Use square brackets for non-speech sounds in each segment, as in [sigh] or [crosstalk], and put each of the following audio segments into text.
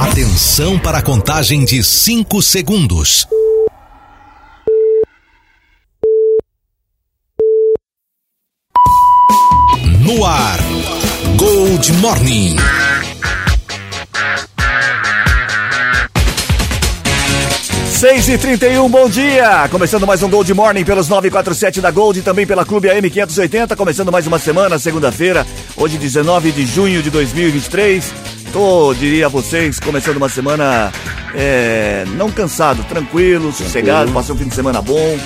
Atenção para a contagem de 5 segundos. No ar, Gold Morning. Seis e trinta e um, bom dia! Começando mais um Gold Morning pelos 947 da Gold e também pela Clube AM 580, começando mais uma semana, segunda-feira, hoje 19 de junho de 2023. Tô, diria a vocês, começando uma semana é, não cansado, tranquilo, sossegado, passou um fim de semana bom,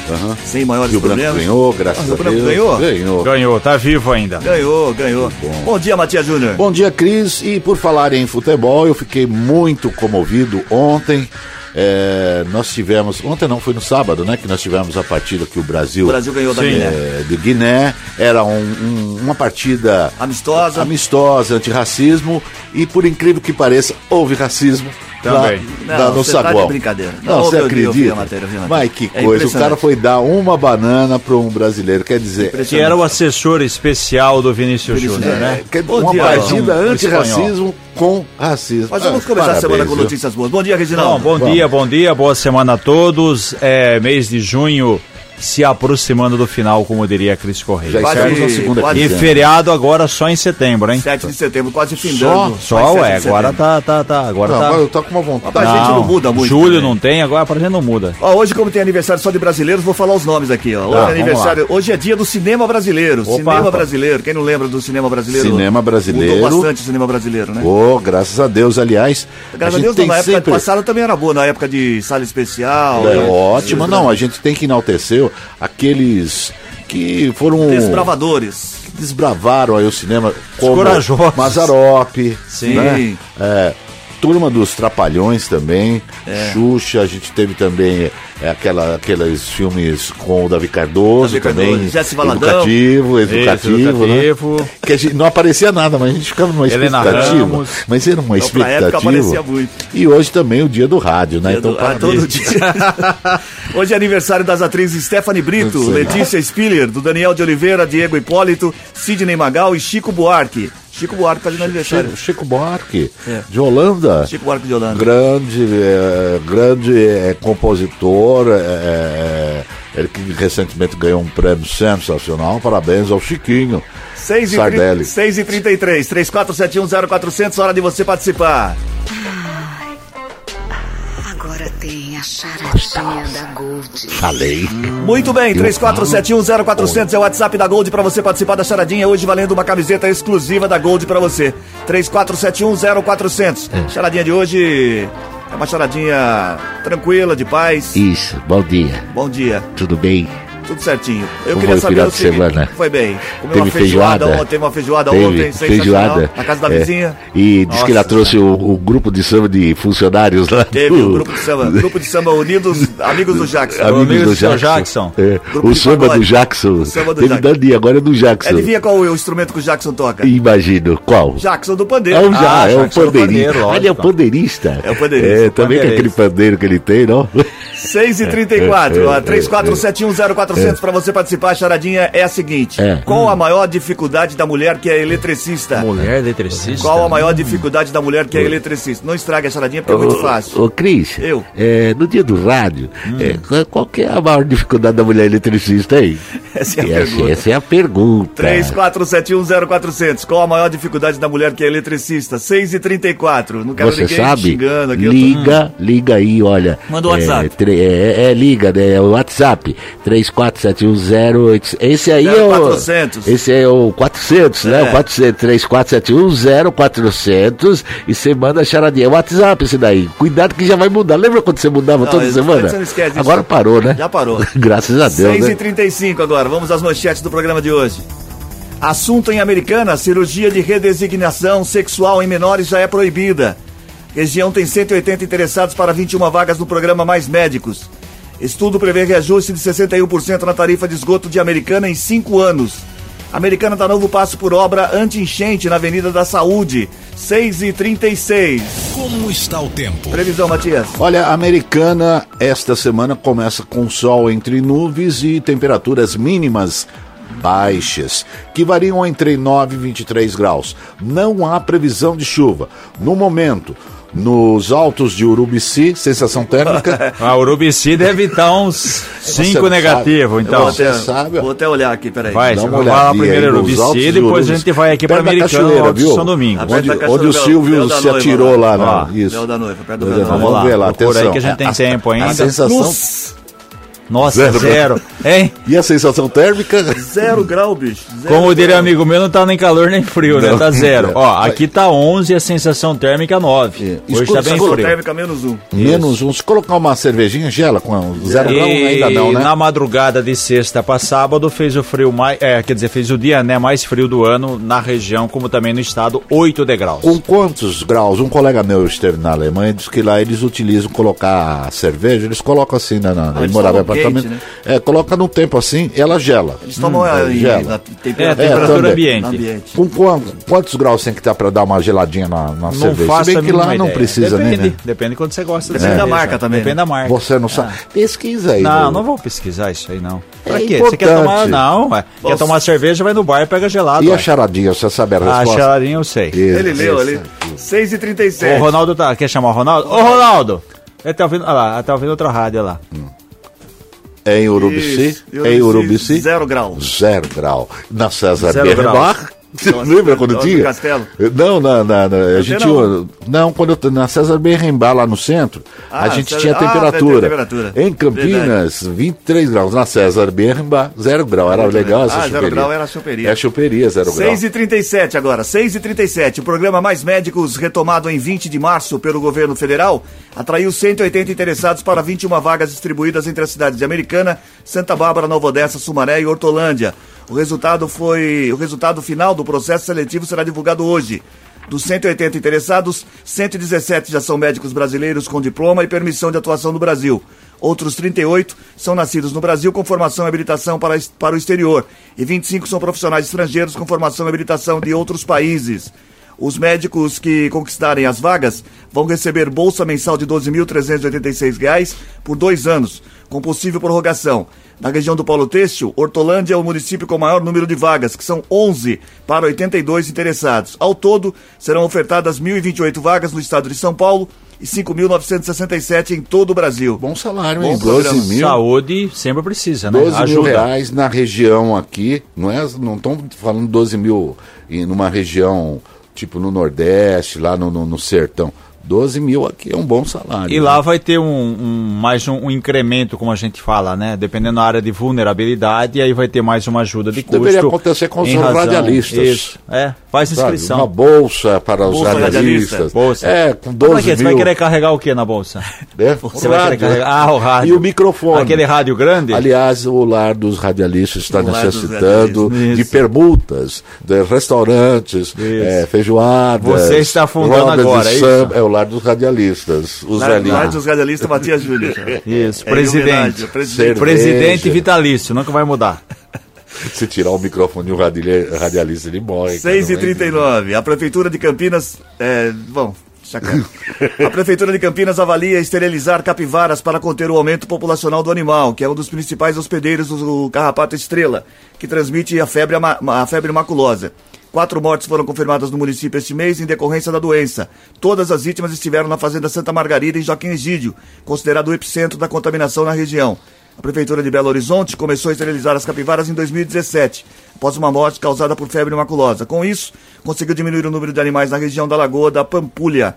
sem maiores Rio Branco problemas. ganhou, graças Rio a Branco Deus. ganhou? Ganhou. Ganhou, tá vivo ainda. Ganhou, ganhou. bom. Bom dia, Matias Júnior. Bom dia, Cris. E por falar em futebol, eu fiquei muito comovido ontem. É, nós tivemos, ontem não, foi no sábado, né? Que nós tivemos a partida que o Brasil, O Brasil ganhou da Sim. Guiné. é, de Guiné. Era um- um- uma partida Amistosa. amistosa, antirracismo. E por incrível que pareça, houve racismo. Também. Lá, Não, lá no você tá de saguão. brincadeira. Não, Não, você a acredita? matéria, a. Mas que É coisa, o impressionante. cara foi dar uma banana para um brasileiro. Quer dizer, Que era o assessor especial do Vinícius Vinícius, Júnior, né? É, que- Bom uma dia, partida um antirracismo com racismo. Mas vamos Ah, começar a parabéns, semana com notícias boas. Bom dia, Reginaldo. Não, bom Vamos. dia, bom dia, boa semana a todos. É, mês de junho se aproximando do final, como diria Cris Correia. Já Quase- estamos na segunda quase- E feriado agora só em setembro, hein? 7 de setembro, quase findando. Só, 7 de agora tá, tá, tá, agora Não, tá. agora eu tô com uma vontade. Mas a gente não muda muito Julho também. não tem, agora pra gente não muda. Ó, hoje, como tem aniversário só de brasileiros, vou falar os nomes aqui, ó. Hoje, Tá, é vamos aniversário, hoje é dia do cinema brasileiro. Opa. cinema brasileiro. Quem não lembra do cinema brasileiro? Cinema brasileiro. Mudou bastante o cinema brasileiro, né? Oh, graças a Deus, aliás. Graças a, gente Deus, tem não, na época sempre... passada também era boa, na época de sala especial. É né? ótimo, não, a gente tem que enaltecer aqueles que foram. Desbravadores. que desbravaram aí o cinema. Como corajosos. Mazarop. Sim. né? É, Turma dos Trapalhões também. É. Xuxa, a gente teve também é, aquela, aqueles filmes com o Davi Cardoso Davi também. Cardoso. Educativo, educativo. Isso, né? educativo. Que a gente, não aparecia nada, mas a gente ficava numa Helena expectativa. Ramos. Mas era uma Então, expectativa. aparecia muito. E hoje também o dia do rádio, né? Dia Então, do- ah, parabéns. todo dia. [laughs] Hoje é aniversário das atrizes Stephanie Brito. Letícia Spiller, do Daniel de Oliveira, Diego Hipólito, Sidney Magal e Chico Buarque. Chico Buarque fazendo aniversário. Chico, Chico Buarque, É. de Holanda. Chico Buarque de Holanda. Grande, é, grande é, compositor, é, é, ele que recentemente ganhou um prêmio sensacional. Parabéns ao Chiquinho. 6 e, Sardelli. 6 e 33 34710400, hora de você participar. A charadinha da Gold. Falei. Muito bem, 34710400 é o WhatsApp da Gold pra você participar da charadinha. Hoje valendo uma camiseta exclusiva da Gold pra você. 34710400. Charadinha de hoje é uma charadinha tranquila, de paz. Isso, bom dia, Bom dia. tudo bem? Tudo certinho. Eu Como queria foi o saber final o de seguinte. semana? Foi bem. Comeu Teve uma feijoada, feijoada? ontem, teve uma feijoada Teve ontem, sensacional. Na casa da É, vizinha. E diz que ela trouxe o, o grupo de samba de funcionários lá. Teve do- o grupo de samba, grupo de samba Unidos, Amigos do Jackson. Amigos Amigos do Jackson. Jackson. É, o samba do Jackson. O samba do Teve Jackson. Dani, agora é do Jackson. Adivinha qual é o instrumento que o Jackson toca? Imagino. Qual? Jackson do É pandeiro. o, já, Ah, é pandeiro, Ah, ele é o lógico. pandeirista. É o pandeirista, É, também com aquele pandeirista. pandeiro que ele tem, não? 6 e 34 É, ó, é, 34710400 pra você participar. A charadinha é a seguinte: É. Qual a maior dificuldade da mulher que é eletricista? Mulher eletricista. Qual a maior dificuldade da mulher que é eletricista? Não estrague a charadinha porque é muito fácil. Ô, Cris, Eu. é, no dia do rádio, é, qual- que é a maior dificuldade da mulher eletricista aí? [laughs] Essa é a essa, pergunta. essa é a pergunta. 34710400. Qual a maior dificuldade da mulher que é eletricista? 6 e 34 Não quero Você ninguém sabe? xingando aqui. eu tô- Liga, liga aí, olha. Manda o WhatsApp. É, tre- é, é, liga, né? É o WhatsApp. 347108. Esse aí é o. 0400. Esse é o 400, né? É. O 400, 34710400. E você manda a charadinha. É o WhatsApp esse daí. Cuidado que já vai mudar. Lembra quando você mudava Não, toda isso- semana? você não esquece. Agora parou, né? Já parou. [laughs] Graças a Deus. 6 né? 35 agora, vamos às manchetes do programa de hoje. Assunto em Americana, cirurgia de redesignação sexual em menores já é proibida. Região tem 180 interessados para 21 vagas no programa Mais Médicos. Estudo prevê reajuste de 61% na tarifa de esgoto de Americana em 5 anos. Americana dá novo passo por obra anti-enchente na Avenida da Saúde. 6 e 36 Como está o tempo? Previsão, Matias. Olha, a americana esta semana começa com sol entre nuvens e temperaturas mínimas baixas, que variam entre 9 e 23 graus. Não há previsão de chuva. No momento, Nos altos de Urubici, sensação térmica. [laughs] A Urubici deve estar uns [laughs] 5 não negativo, então. vou, até, sabe, vou até olhar aqui, peraí. Vai, Dá você uma vai lá primeiro Urubici, de depois a gente vai aqui para cachoeira, Alto viu? São Domingo. Ah, Onde, onde o Silvio se Noiva atirou lá. lá, né? Isso. Da Noiva, perto do da Noiva. Vamos Vamos ver lá, lá, procura aí atenção. que a gente tem A- tempo a ainda. sensação- Nossa, Zero. zero. Hein? E a sensação térmica? Zero grau, bicho. Zero Como diria amigo meu, não tá nem calor nem frio, né? Não. Tá zero. É. [laughs] Ó, aqui tá 11 e a sensação térmica 9. É. Hoje Escuta, tá bem frio. térmica menos um. Menos um. Se colocar uma cervejinha, gela com zero grau ainda não, E né? na madrugada de sexta para sábado fez o frio mais, é, quer dizer, fez o dia, né, mais frio do ano na região, como também no estado, 8 degraus. Com quantos graus? Um colega meu esteve na Alemanha disse que lá eles utilizam colocar cerveja, eles colocam assim, na, na, ele eles morava em apartamento. né? É, coloca no tempo assim, ela gela. Eles tomam a, em- gela. na É, temperatura, temperatura também. ambiente. ambiente. Com quantos, quantos graus tem que estar para dar uma geladinha na, na Não cerveja? faço Se a bem que lá não ideia. precisa, Depende, né? né? Depende de quando você gosta de Depende da marca também, Depende né? da marca. Você não sabe. Pesquisa aí. Não, não vou pesquisar isso aí, não. Pra É quê? Você quer importante. tomar. Não, ué. Quer tomar cerveja, vai no bar e pega gelado. E ué. a charadinha, você sabe a Ah, resposta? charadinha eu sei. Isso, Ele leu ali. aqui. 6 e O 37 Ronaldo tá. Quer chamar o Ronaldo? Ô, Ronaldo! Ele tá ouvindo. Olha lá, tá ouvindo outra rádio olha lá. É em Urubici? Isso, em Urubici? Zero graus. Zero grau. Na César Zero Nossa, lembra quando Nossa, tinha? Castelo. Não, na, na, na- a gente não. não, quando eu, na César Berrembá lá no centro, Ah, a gente César- tinha ah, temperatura. tem temperatura. Em Campinas, 23 graus. Na César Berrembá, zero grau. Era Muito legal essa Ah, choperia. zero grau era a choperia. É a choperia, zero grau. 6 e 37 agora, 6 e 37 O programa Mais Médicos, retomado em 20 de março pelo governo federal, atraiu 180 interessados para 21 vagas distribuídas entre as cidades de Americana, Santa Bárbara, Nova Odessa, Sumaré e Hortolândia. O resultado foi. O resultado final do processo seletivo será divulgado hoje. Dos 180 interessados, 117 já são médicos brasileiros com diploma e permissão de atuação no Brasil. Outros 38 são nascidos no Brasil com formação e habilitação para, para o exterior. E 25 são profissionais estrangeiros com formação e habilitação de outros países. Os médicos que conquistarem as vagas vão receber bolsa mensal de 12.386 reais por dois anos, com possível prorrogação. Na região do Polo Têxtil, Hortolândia é o município com maior número de vagas, que são 11 para 82 interessados. Ao todo, serão ofertadas 1.028 vagas no estado de São Paulo e 5.967 em todo o Brasil. Bom salário, Bom hein? programa. 12 mil. Saúde sempre precisa, né? 12 mil Ajuda. reais na região aqui, não é? Não estão falando 12 mil em numa região tipo no Nordeste, lá no, no, no sertão. 12 mil aqui é um bom salário. E lá vai ter um, um- mais um, um incremento, como a gente fala, né? Dependendo da área de vulnerabilidade, e aí vai ter mais uma ajuda de custo. Deveria acontecer com os razão- radialistas. Isso, é. Faz Sabe, inscrição. Uma bolsa para os Bolsa radialistas. radialista. Bolsa. É, com Mas 12 pra quê? Você vai mil. querer carregar o que na bolsa? né? [laughs] Você vai querer rádio. carregar. Ah, o rádio. E o microfone. Aquele rádio grande? Aliás, o lar dos radialistas está necessitando radialistas. de Isso. permutas, de restaurantes, é, feijoadas. Você está fundando agora, é isso? É o lar dos radialistas, os velhinhos. lá dos radialistas Matias Júnior. [laughs] Isso, É, presidente. presidente. Presidente vitalício, nunca vai mudar. [laughs] Se tirar o microfone de um radiali- radialista, ele morre. cara, 6 e não é 39 A Prefeitura de Campinas. É, bom, chacana. A Prefeitura de Campinas avalia esterilizar capivaras para conter o aumento populacional do animal, que é um dos principais hospedeiros do carrapato estrela, que transmite a febre, a febre maculosa. Quatro mortes foram confirmadas no município este mês em decorrência da doença. Todas as vítimas estiveram na Fazenda Santa Margarida, em Joaquim Egídio, considerado o epicentro da contaminação na região. A Prefeitura de Belo Horizonte começou a esterilizar as capivaras em 2017, após uma morte causada por febre maculosa. Com isso, conseguiu diminuir o número de animais na região da Lagoa da Pampulha.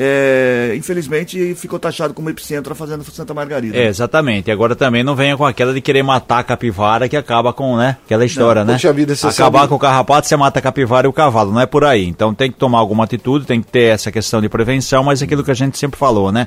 É, infelizmente, ficou taxado como epicentro a Fazenda Santa Margarida. É, exatamente. Agora também não venha com aquela de querer matar a capivara que acaba com, né? Aquela história, né? Poxa vida, Acabar sabe- com o carrapato, você mata a capivara e o cavalo. Não é por aí. Então tem que tomar alguma atitude, tem que ter essa questão de prevenção, mas aquilo que a gente sempre falou, né?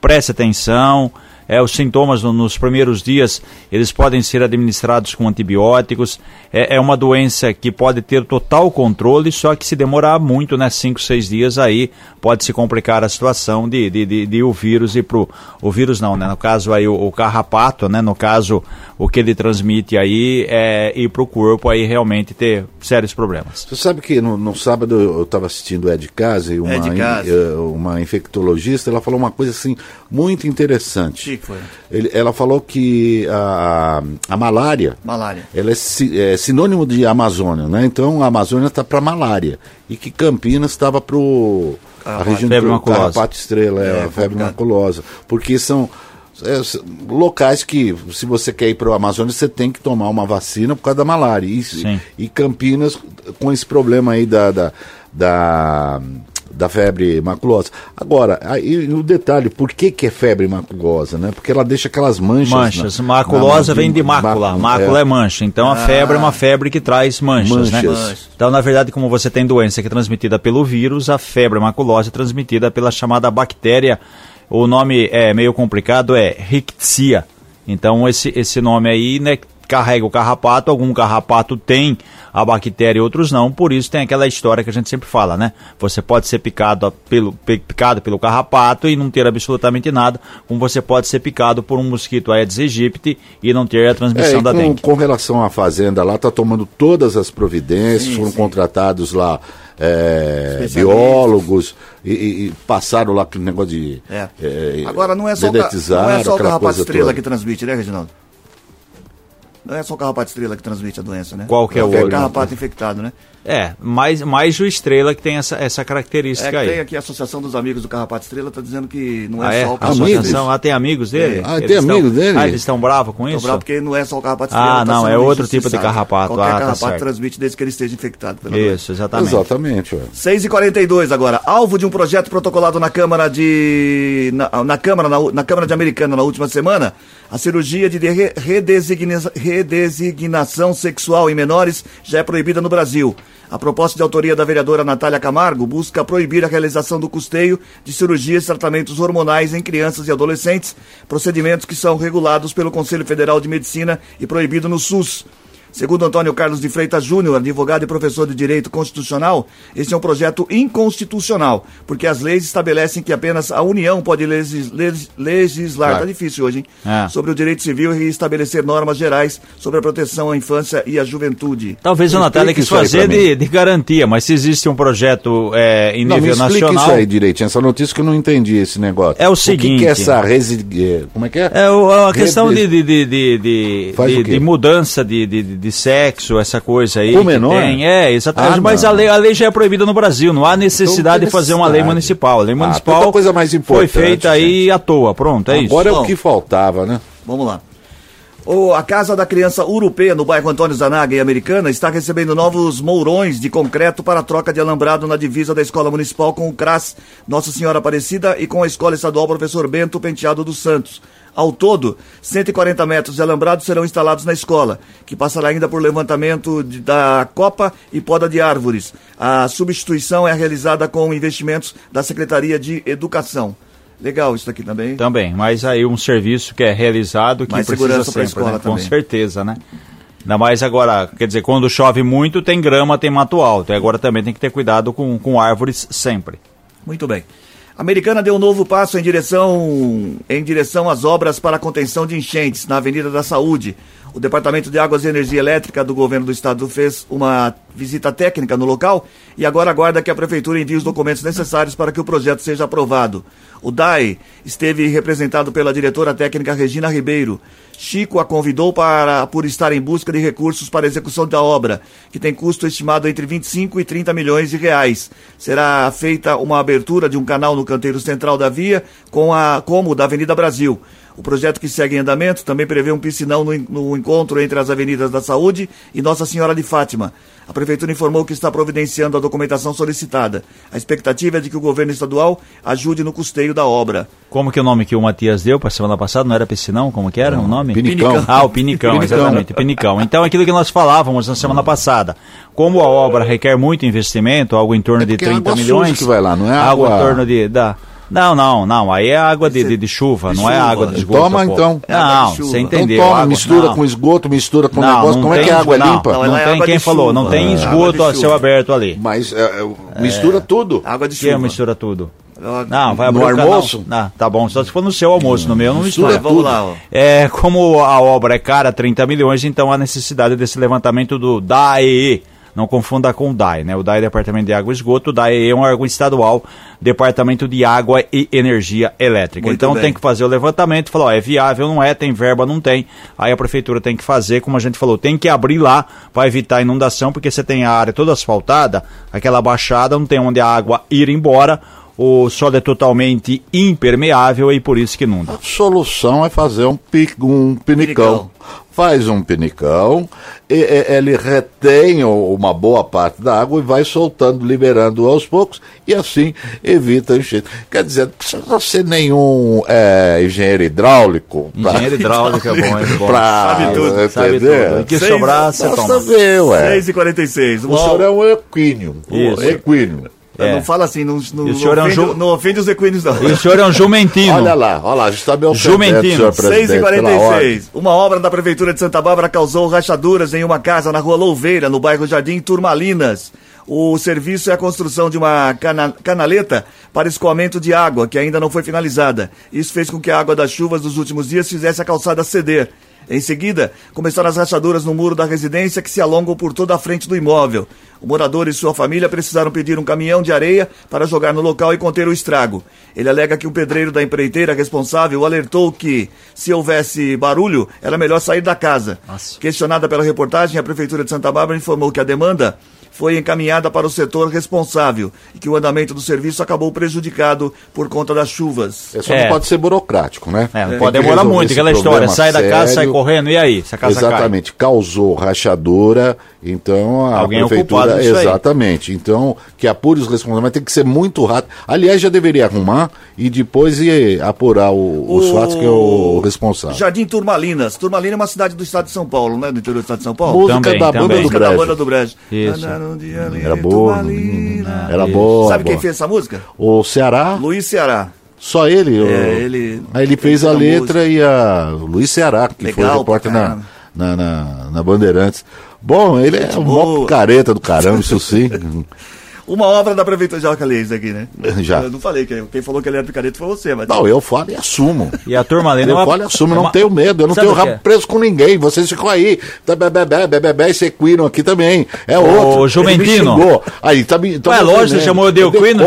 Preste atenção. É, os sintomas no- nos primeiros dias eles podem ser administrados com antibióticos. É, é uma doença que pode ter total controle, só que se demorar muito, né, 5, 6 dias aí pode se complicar a situação de, de, de, de o vírus ir pro o vírus não, né? No caso aí o, o carrapato, né? No caso o que ele transmite aí é ir pro corpo aí realmente ter sérios problemas. Você sabe que no, no sábado eu estava assistindo o Ed Casa e uma, Ed Casa. eh, uma infectologista, ela falou uma coisa assim muito interessante. Que foi? Ele- ela falou que a, a malária Malária. ela é, si- é sinônimo de Amazônia, né? Então a Amazônia está para malária e que Campinas estava para o a região Febre do maculosa. carrapato estrela, é, É, a febre maculosa. Porque são locais que, se você quer ir para o Amazonas, você tem que tomar uma vacina por causa da malária. E, Sim. e Campinas com esse problema aí da, da, da, da febre maculosa. Agora, aí o detalhe, por que, que é febre maculosa, né? Porque ela deixa aquelas manchas. Manchas. na- Maculosa na- vem de mácula. Mácula é, mancha. Então a febre é uma febre que traz manchas, né? Manchas. Então, na verdade, como você tem doença que é transmitida pelo vírus, a febre maculosa é transmitida pela chamada bactéria. O nome é meio complicado, é Rickettsia. Então, esse, esse nome aí, né, carrega o carrapato. Algum carrapato tem a bactéria e outros não. Por isso tem aquela história que a gente sempre fala, né? Você pode ser picado pelo, pe- picado pelo carrapato e não ter absolutamente nada, como você pode ser picado por um mosquito Aedes aegypti e não ter a É, transmissão e da com, dengue. com relação à fazenda lá, tá tomando todas as providências, Sim, foram sim. contratados lá é, biólogos e, e- passaram lá aquele negócio de É. é, Agora não é só, não é só o carrapato estrela toda. que transmite, né, Reginaldo? Não é só o carrapato estrela que transmite a doença, né? Qual que é o carrapato infectado, né? É, mais, mais o estrela que tem essa, essa É característica que aí. tem aqui a Associação dos Amigos do Carrapato Estrela, tá dizendo que não é Ah, é? só o A carrapato associação, ah, tem amigos dele? Ah, Eles tem estão- amigos dele? Ah, eles estão bravos com isso? bravo porque não é só o carrapato estrela. Ah, tá não, sendo é outro tipo de carrapato. Qualquer Ah, tá carrapato certo. transmite desde que ele esteja infectado pela. Isso, exatamente. Exatamente, ué. 6h42 agora. Alvo de um projeto protocolado na Câmara de. Na, na Câmara, na, na Câmara de Americana na última semana, a cirurgia de re- redesigna- redesignação sexual em menores já é proibida no Brasil. A proposta de autoria da vereadora Natália Camargo busca proibir a realização do custeio de cirurgias e tratamentos hormonais em crianças e adolescentes, procedimentos que são regulados pelo Conselho Federal de Medicina e proibido no SUS. Segundo Antônio Carlos de Freitas Júnior, advogado e professor de Direito Constitucional, este é um projeto inconstitucional, porque as leis estabelecem que apenas a União pode legis- legis- legislar, Claro. tá difícil hoje, hein? É. Sobre o direito civil e estabelecer normas gerais sobre a proteção à infância e à juventude. Talvez Me Natália quis fazer de, de garantia, mas se existe um projeto é, em Não, me nível explica nacional. isso aí direitinho, essa notícia que eu não entendi esse negócio. É o que que, seguinte- é essa resi... eh, Como é que é? É o- a questão de, de, de, de, de, de- o de mudança de, de, sexo, essa coisa aí. Que menor? Tem. É, exatamente. Ah, mas não. a lei, a lei já é proibida no Brasil. Não há necessidade tem de fazer uma lei municipal. A lei Ah, municipal tanta coisa mais foi importante, feita aí à toa. Pronto, é Agora isso. é o que faltava, né? Vamos lá. O, a Casa da Criança Urupê, no bairro Antônio Zanaga, em Americana, está recebendo novos mourões de concreto para troca de alambrado na divisa da Escola Municipal com o CRAS Nossa Senhora Aparecida e com a Escola Estadual Professor Bento Penteado dos Santos. Ao todo, 140 metros de alambrado serão instalados na escola, que passará ainda por levantamento de- da copa e poda de árvores. A substituição é realizada com investimentos da Secretaria de Educação. Legal isso aqui também. Também, mas aí um serviço que é realizado que Mais precisa segurança pra sempre, escola né? Com também. certeza, né? Ainda mais agora, quer dizer, quando chove muito, tem grama, tem mato alto. E agora também tem que ter cuidado com, com árvores sempre. Muito bem. Americana deu um novo passo em direção, em direção às obras para contenção de enchentes na Avenida da Saúde. O Departamento de Águas e Energia Elétrica do Governo do Estado fez uma visita técnica no local e agora aguarda que a Prefeitura envie os documentos necessários para que o projeto seja aprovado. O DAE esteve representado pela diretora técnica Regina Ribeiro. Chico a convidou para por estar em busca de recursos para a execução da obra, que tem custo estimado entre 25 e 30 milhões de reais. Será feita uma abertura de um canal no canteiro central da via, com a, como da Avenida Brasil. O projeto que segue em andamento também prevê um piscinão no, no encontro entre as Avenidas da Saúde e Nossa Senhora de Fátima. A Prefeitura informou que está providenciando a documentação solicitada. A expectativa é de que o governo estadual ajude no custeio da obra. Como que é o nome que o Matias deu para semana passada? Não era piscinão? Como que era o nome? Pinicão. Ah, o Pinicão, Pinicão. exatamente, Pinicão. Então, aquilo que nós falávamos na semana passada. Como a obra requer muito investimento, algo em torno É de porque é 30 água milhões. suja que vai lá, não é Algo água- em torno de... Da, não, não, não. Aí é água de, de, de chuva, De não é chuva. água de esgoto. Toma, pô. então. É água Não, você Então entendeu. Então toma, água- mistura não. com esgoto, mistura com Não, negócio. não Como é que a água é não, limpa? Não, Não, é tem quem falou, não chuva. tem É, água esgoto a céu aberto ali. Mas é, é, mistura tudo. Água de Que chuva. mistura tudo. Não, vai No abrir o canal. almoço? Não, tá bom, só se for no seu almoço, no meu não Mistura mistura. Vamos lá, ó. É, como a obra é cara, 30 milhões, então há necessidade desse levantamento do DAE. Não confunda com o DAE, né? O DAE é Departamento de Água e Esgoto, o DAE é um órgão estadual, Departamento de Água e Energia Elétrica. Muito então bem. tem que fazer o levantamento, falar, ó, é viável, não é, tem verba, não tem. Aí a prefeitura tem que fazer, como a gente falou, tem que abrir lá para evitar inundação, porque você tem a área toda asfaltada, aquela baixada, não tem onde a água ir embora, o solo é totalmente impermeável e por isso que inunda. A solução é fazer um, pi, um pinicão. Pinicão. Faz um pinicão, e, e- ele retém uma boa parte da água e vai soltando, liberando aos poucos, e assim evita a enchente. Quer dizer, não precisa ser nenhum é, engenheiro hidráulico. pra- Engenheiro hidráulico é bom, é [laughs] bom. pra, Sabe tudo, Sabe entender? tudo. O que Seis- sobrar, você toma. ver, ué. 6 e 46 O senhor é um equínio. Isso. Equínio. É. Não fala assim, não, não, E o senhor é um ofende, ju- não ofende os equinos, não. E o senhor é um jumentino. Olha lá, olha lá, a gente está me ofendendo, Jumentino. senhor 6 presidente, e pela ordem. 46 Uma obra da Prefeitura de Santa Bárbara causou rachaduras em uma casa na rua Louveira, no bairro Jardim Turmalinas. O serviço é a construção de uma cana- canaleta para escoamento de água, que ainda não foi finalizada. Isso fez com que a água das chuvas dos últimos dias fizesse a calçada ceder. Em seguida, começaram as rachaduras no muro da residência que se alongam por toda a frente do imóvel. O morador e sua família precisaram pedir um caminhão de areia para jogar no local e conter o estrago. Ele alega que o pedreiro da empreiteira responsável alertou que, se houvesse barulho, era melhor sair da casa. Nossa. Questionada pela reportagem, a Prefeitura de Santa Bárbara informou que a demanda foi encaminhada para o setor responsável e que o andamento do serviço acabou prejudicado por conta das chuvas. É, só É. não pode ser burocrático, né? É, não pode demorar muito, aquela história. Sai da casa, sai correndo, e aí? Se a casa cai. Exatamente, causou rachadura, então a Alguém é prefeitura. culpado disso aí. exatamente. Então, que apure os responsáveis, mas tem que ser muito rápido. Aliás, já deveria arrumar e depois ir apurar o- os fatos que é o responsável. Jardim Turmalinas. Turmalina é uma cidade do estado de São Paulo, né? Do interior do estado de São Paulo. Música Também, da também. banda do Música da banda do Brejo. Isso. Dia ali, Era boa, era boa. Sabe quem boa. fez essa música? O Ceará, Luiz Ceará. só ele. o- É, ele- Aí ele fez fez a letra e a o Luiz Ceará, que foi Legal repórter pra na, na, na, na Bandeirantes. Bom, ele é uma boa. careta do caramba, isso sim. [laughs] Uma obra da prefeitura. Falei isso aqui, né? [laughs] Já. Eu não falei. Quem, quem falou que ele era picareta foi você, mas. Não, eu falo e assumo. E a turmalina é Eu uma... falo e assumo, é não uma- tenho medo, eu não Sabe tenho o que rabo é? preso com ninguém. Vocês ficam aí, tá, bebê, bebê, esse equino aqui também. É outro. Ele Jumentino. Aí, tá me. tá Ué, lógico, você chamou de Eu Equino,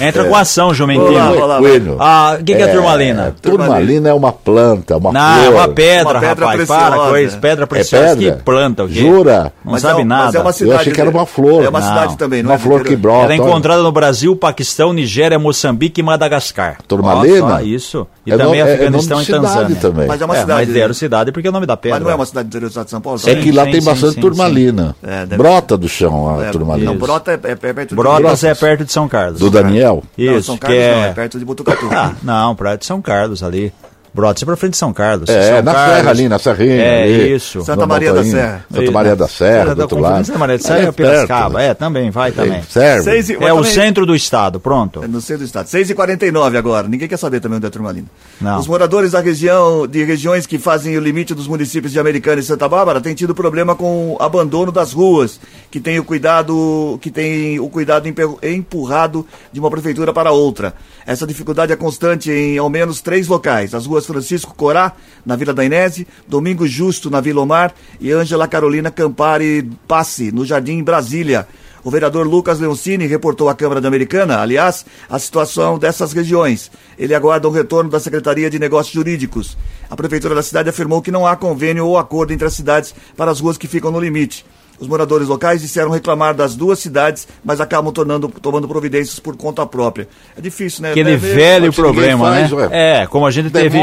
entra É. com ação, jumentino. Olá, O olá, equino. Ah, o que, que é, turmalina? Turmalina é uma planta, uma Não, é flor. uma pedra, Uma pedra rapaz. preciosa. Para com isso. Pedra É preciosa. pedra? Que planta, o quê? Jura? Não Mas sabe é, nada. Mas é uma Eu cidade. achei que era uma flor. É uma Não. cidade também, não Uma é? flor do que brota. Ela é encontrada no Brasil, Paquistão, Nigéria, Moçambique e Madagascar. Turmalina? Só isso. E É também no- é- é Afeganistão nome e Tanzânia. também. Mas é uma É, cidade. mas deram cidade porque é o nome da pedra. Mas não é uma cidade do interior do estado de São Paulo? É Sim, que lá sim, tem sim, bastante sim, turmalina. É, deve- Brota do chão a É, turmalina. Não, Brota é, é, é perto de Brotas é perto de São Carlos. Do Daniel? Não, Isso, São que Carlos não, é... é perto de Botucatu. Ah, não, perto de São Carlos ali. Brotas é pra frente de São Carlos. É, São na Carlos. Serra ali, na Serrinha. É, ali, isso. Santa Maria da. Serra. Santa Isso. Maria da Serra, do outro lado. Santa Maria da Serra É é Piracicaba. É, também, vai também. Serve. E- É o centro do estado, pronto. É no centro do estado. 6 e 49 agora. Ninguém quer saber também onde é Turmalina. Não. Os moradores da região, de regiões que fazem o limite dos municípios de Americana e Santa Bárbara têm tido problema com o abandono das ruas, que tem o cuidado, que tem o cuidado empurrado de uma prefeitura para outra. Essa dificuldade é constante em ao menos três locais: as ruas Francisco Corá, na Vila da Inese, Domingo Justo, na Vila Omar, e Ângela Carolina Campari Passe, no Jardim Brasília. O vereador Lucas Leoncini reportou à Câmara da Americana, aliás, a situação dessas regiões. Ele aguarda o retorno da Secretaria de Negócios Jurídicos. A Prefeitura da cidade afirmou que não há convênio ou acordo entre as cidades para as ruas que ficam no limite. Os moradores locais disseram reclamar das duas cidades, mas acabam tornando, tomando providências por conta própria. É difícil, né? Aquele mesmo, velho problema, faz, né? ué. É, como a gente teve,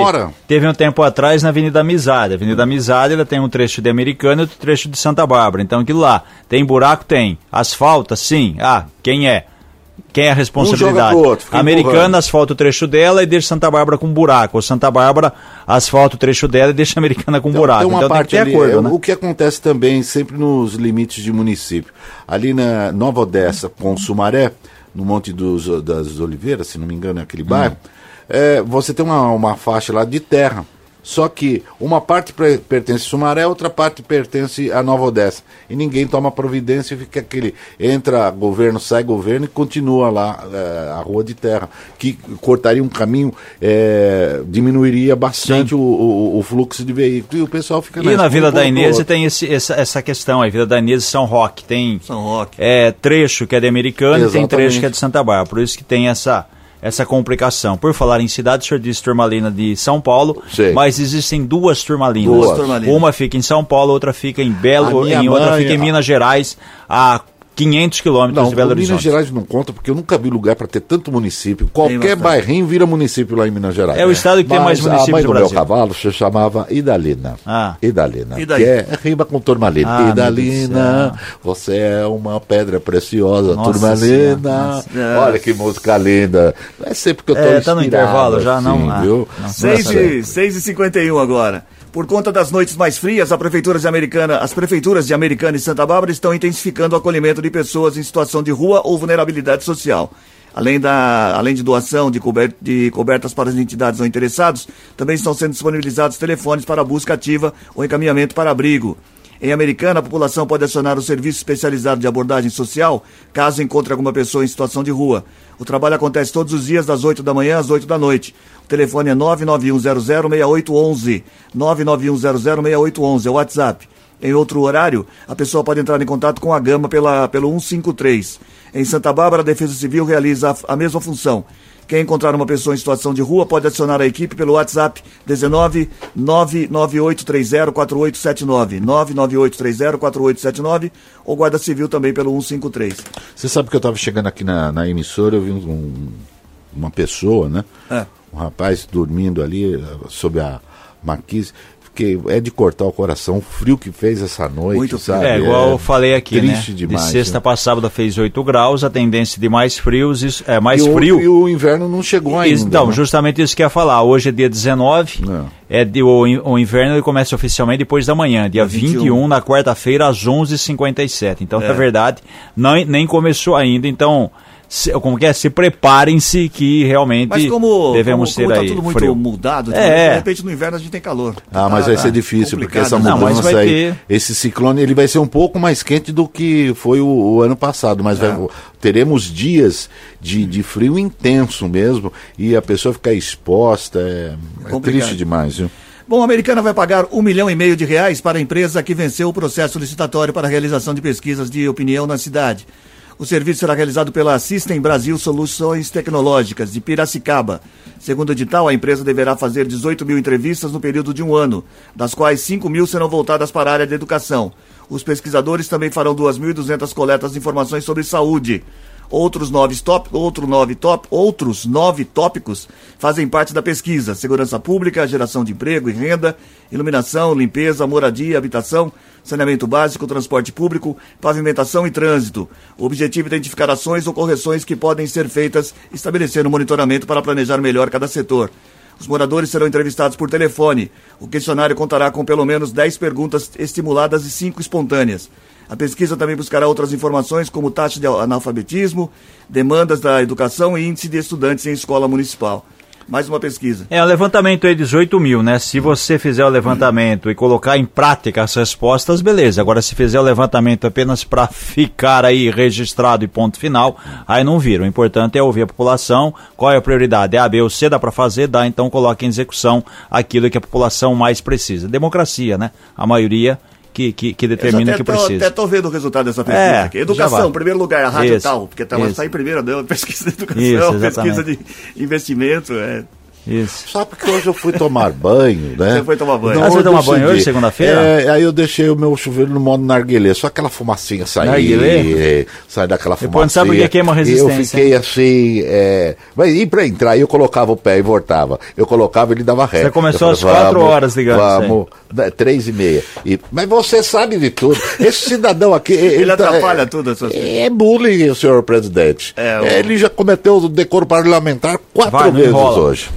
teve um tempo atrás na Avenida Amizade. A Avenida Amizade ela tem um trecho de Americana e outro trecho de Santa Bárbara. Então aquilo lá, tem buraco? Tem. Asfalta? Sim. Ah, quem é? Quem é a responsabilidade? pro outro, Americana asfalta o trecho dela e deixa Santa Bárbara com buraco. Ou Santa Bárbara asfalta o trecho dela e deixa a Americana com buraco. Tem uma então parte tem que ter ali, acordo, é, né? O que acontece também sempre nos limites de município. Ali na Nova Odessa com Sumaré, no Monte dos, das Oliveiras, se não me engano, é aquele bairro, é, você tem uma, uma faixa lá de terra. Só que uma parte pertence a Sumaré, outra parte pertence a Nova Odessa. E ninguém toma providência e fica aquele. Entra governo, sai governo e continua lá é, a rua de terra. Que cortaria um caminho, é, diminuiria bastante o, o- o fluxo de veículos. E o pessoal fica E na um Vila pulo da Inês tem esse- essa, essa questão. A Vila da Inês e São Roque tem São Roque. é, trecho que é de Americana e tem trecho que é de Santa Bárbara. Por isso que tem essa, essa complicação. Por falar em cidade, o senhor disse turmalina de São Paulo, Sei. mas existem duas turmalinas. Duas turmalinas. Uma fica em São Paulo, outra fica em Belo, em outra mãe, fica em Minas Gerais, a 500 quilômetros de Belo o Minas Horizonte. Gerais não conta, porque eu nunca vi lugar para ter tanto município. Qualquer bairrinho vira município lá em Minas Gerais. É o estado que tem mais Mas municípios A mãe do do, meu Brasil. cavalo se chamava Idalina. Ah. Idalina. Daí? Que é rima com turmalina. Ah, Idalina, você é uma pedra preciosa, Nossa turmalina. Senhora. Olha que música linda. Não é sempre que eu tô É, tá no intervalo já, não? assim, Ah, não. 6 Não é e, 6 e 51 agora. Por conta das noites mais frias, a prefeitura de Americana, as prefeituras de Americana e Santa Bárbara estão intensificando o acolhimento de pessoas em situação de rua ou vulnerabilidade social. Além, da, além de doação de, cober- de cobertas para as entidades não interessados, também estão sendo disponibilizados telefones para busca ativa ou encaminhamento para abrigo. Em Americana, a população pode acionar o serviço especializado de abordagem social caso encontre alguma pessoa em situação de rua. O trabalho acontece todos os dias das 8 da manhã às 8 da noite. O telefone é 991006811. 991006811 é o WhatsApp. Em outro horário, a pessoa pode entrar em contato com a Gama pela, pelo 153. Em Santa Bárbara, a Defesa Civil realiza a, a mesma função. Quem encontrar uma pessoa em situação de rua pode adicionar a equipe pelo WhatsApp 19 998304879. 998304879 ou Guarda Civil também pelo 153. Você sabe que eu estava chegando aqui na, na emissora, eu vi um- um- uma pessoa, né? É. Um rapaz dormindo ali eh, sob a marquise. Fiquei, é de cortar o coração, o frio que fez essa noite, Muito sabe? É, igual eu falei aqui, né? triste demais, de sexta né? para sábado fez 8 graus, a tendência de mais frios, isso- é mais e o, frio. E o inverno não chegou ainda. Então, né? justamente isso que eu ia falar. Hoje é dia 19, Não. é de, o, o inverno ele começa oficialmente depois da manhã, dia 21. 21, na quarta-feira, às 11h57. Então, É. na verdade, não, nem começou ainda. Então, se, como que é? Se preparem-se que realmente Mas como, devemos como, ter como aí tá tudo muito frio. mudado, É. de repente no inverno a gente tem calor. Ah, mas Tá- vai ser tá difícil, porque essa? Não, mudança vai aí, ter. esse ciclone, ele vai ser um pouco mais quente do que foi o, o ano passado, mas É. vai- teremos dias de, de frio intenso mesmo, e a pessoa ficar exposta, é, é triste demais, viu? Bom, a Americana vai pagar um milhão e meio de reais para a empresa que venceu o processo licitatório para a realização de pesquisas de opinião na cidade. O serviço será realizado pela System Brasil Soluções Tecnológicas, de Piracicaba. Segundo o edital, a empresa deverá fazer 18 mil entrevistas no período de um ano, das quais 5 mil serão voltadas para a área de educação. Os pesquisadores também farão 2.200 coletas de informações sobre saúde. Outros nove, top, outro nove, top, outros nove tópicos fazem parte da pesquisa: segurança pública, geração de emprego e renda, iluminação, limpeza, moradia, habitação, saneamento básico, transporte público, pavimentação e trânsito. O objetivo é identificar ações ou correções que podem ser feitas, estabelecendo um monitoramento para planejar melhor cada setor. Os moradores serão entrevistados por telefone. O questionário contará com pelo menos 10 perguntas estimuladas e 5 espontâneas. A pesquisa também buscará outras informações, como taxa de analfabetismo, demandas da educação e índice de estudantes em escola municipal. Mais uma pesquisa. É, o levantamento é 18 mil, né? Se você fizer o levantamento e colocar em prática as respostas, beleza. Agora, se fizer o levantamento apenas para ficar aí registrado e ponto final, aí não vira. O importante é ouvir a população, qual é a prioridade. É A, B ou C, dá para fazer? Dá, então coloque em execução aquilo que a população mais precisa. Democracia, né? A maioria que, que, que determina o até que precisa. Até estou vendo o resultado dessa pesquisa É, aqui. Educação, primeiro lugar, a rádio Isso, tal, porque está em primeiro, deu [laughs] pesquisa de educação, Isso, pesquisa de investimento. É. Isso. Sabe que hoje eu fui tomar banho, né? Você foi tomar banho. Não, Ah, você eu tomar banho hoje, segunda-feira? É, aí eu deixei o meu chuveiro no modo narguilé, só aquela fumacinha sair, Narguilé? é, sai daquela Depois fumacinha. não sabe o que é queima E Eu resistência, fiquei assim, é... mas e pra entrar, eu colocava o pé e voltava. Eu colocava, ele dava ré. Você começou às quatro horas ligando. Vamos, né, três e meia. E, mas você sabe de tudo. Esse cidadão aqui... [laughs] Ele, tá- atrapalha tudo suas coisas. É bullying, senhor presidente. É, o- Ele já cometeu o decoro parlamentar quatro Vai, vezes enrola. hoje.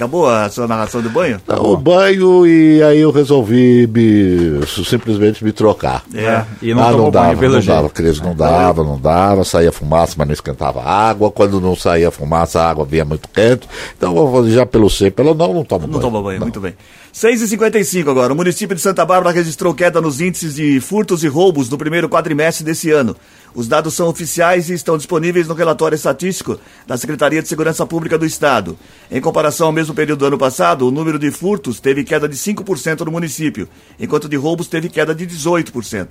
Acabou a sua narração do banho? Tá o banho e aí eu resolvi me, simplesmente me trocar. É. E não ah, não banho, dava, pelo não dava, Cris, não dava, não dava, saía fumaça, mas não esquentava a água, quando não saía fumaça, a água vinha muito quente, então já pelo C, pelo não, não tomo Não banho. toma banho, Não. muito bem. 6h55 agora. O município de Santa Bárbara registrou queda nos índices de furtos e roubos no primeiro quadrimestre desse ano. Os dados são oficiais e estão disponíveis no relatório estatístico da Secretaria de Segurança Pública do Estado. Em comparação ao mesmo período do ano passado, o número de furtos teve queda de 5% no município, enquanto de roubos teve queda de 18%.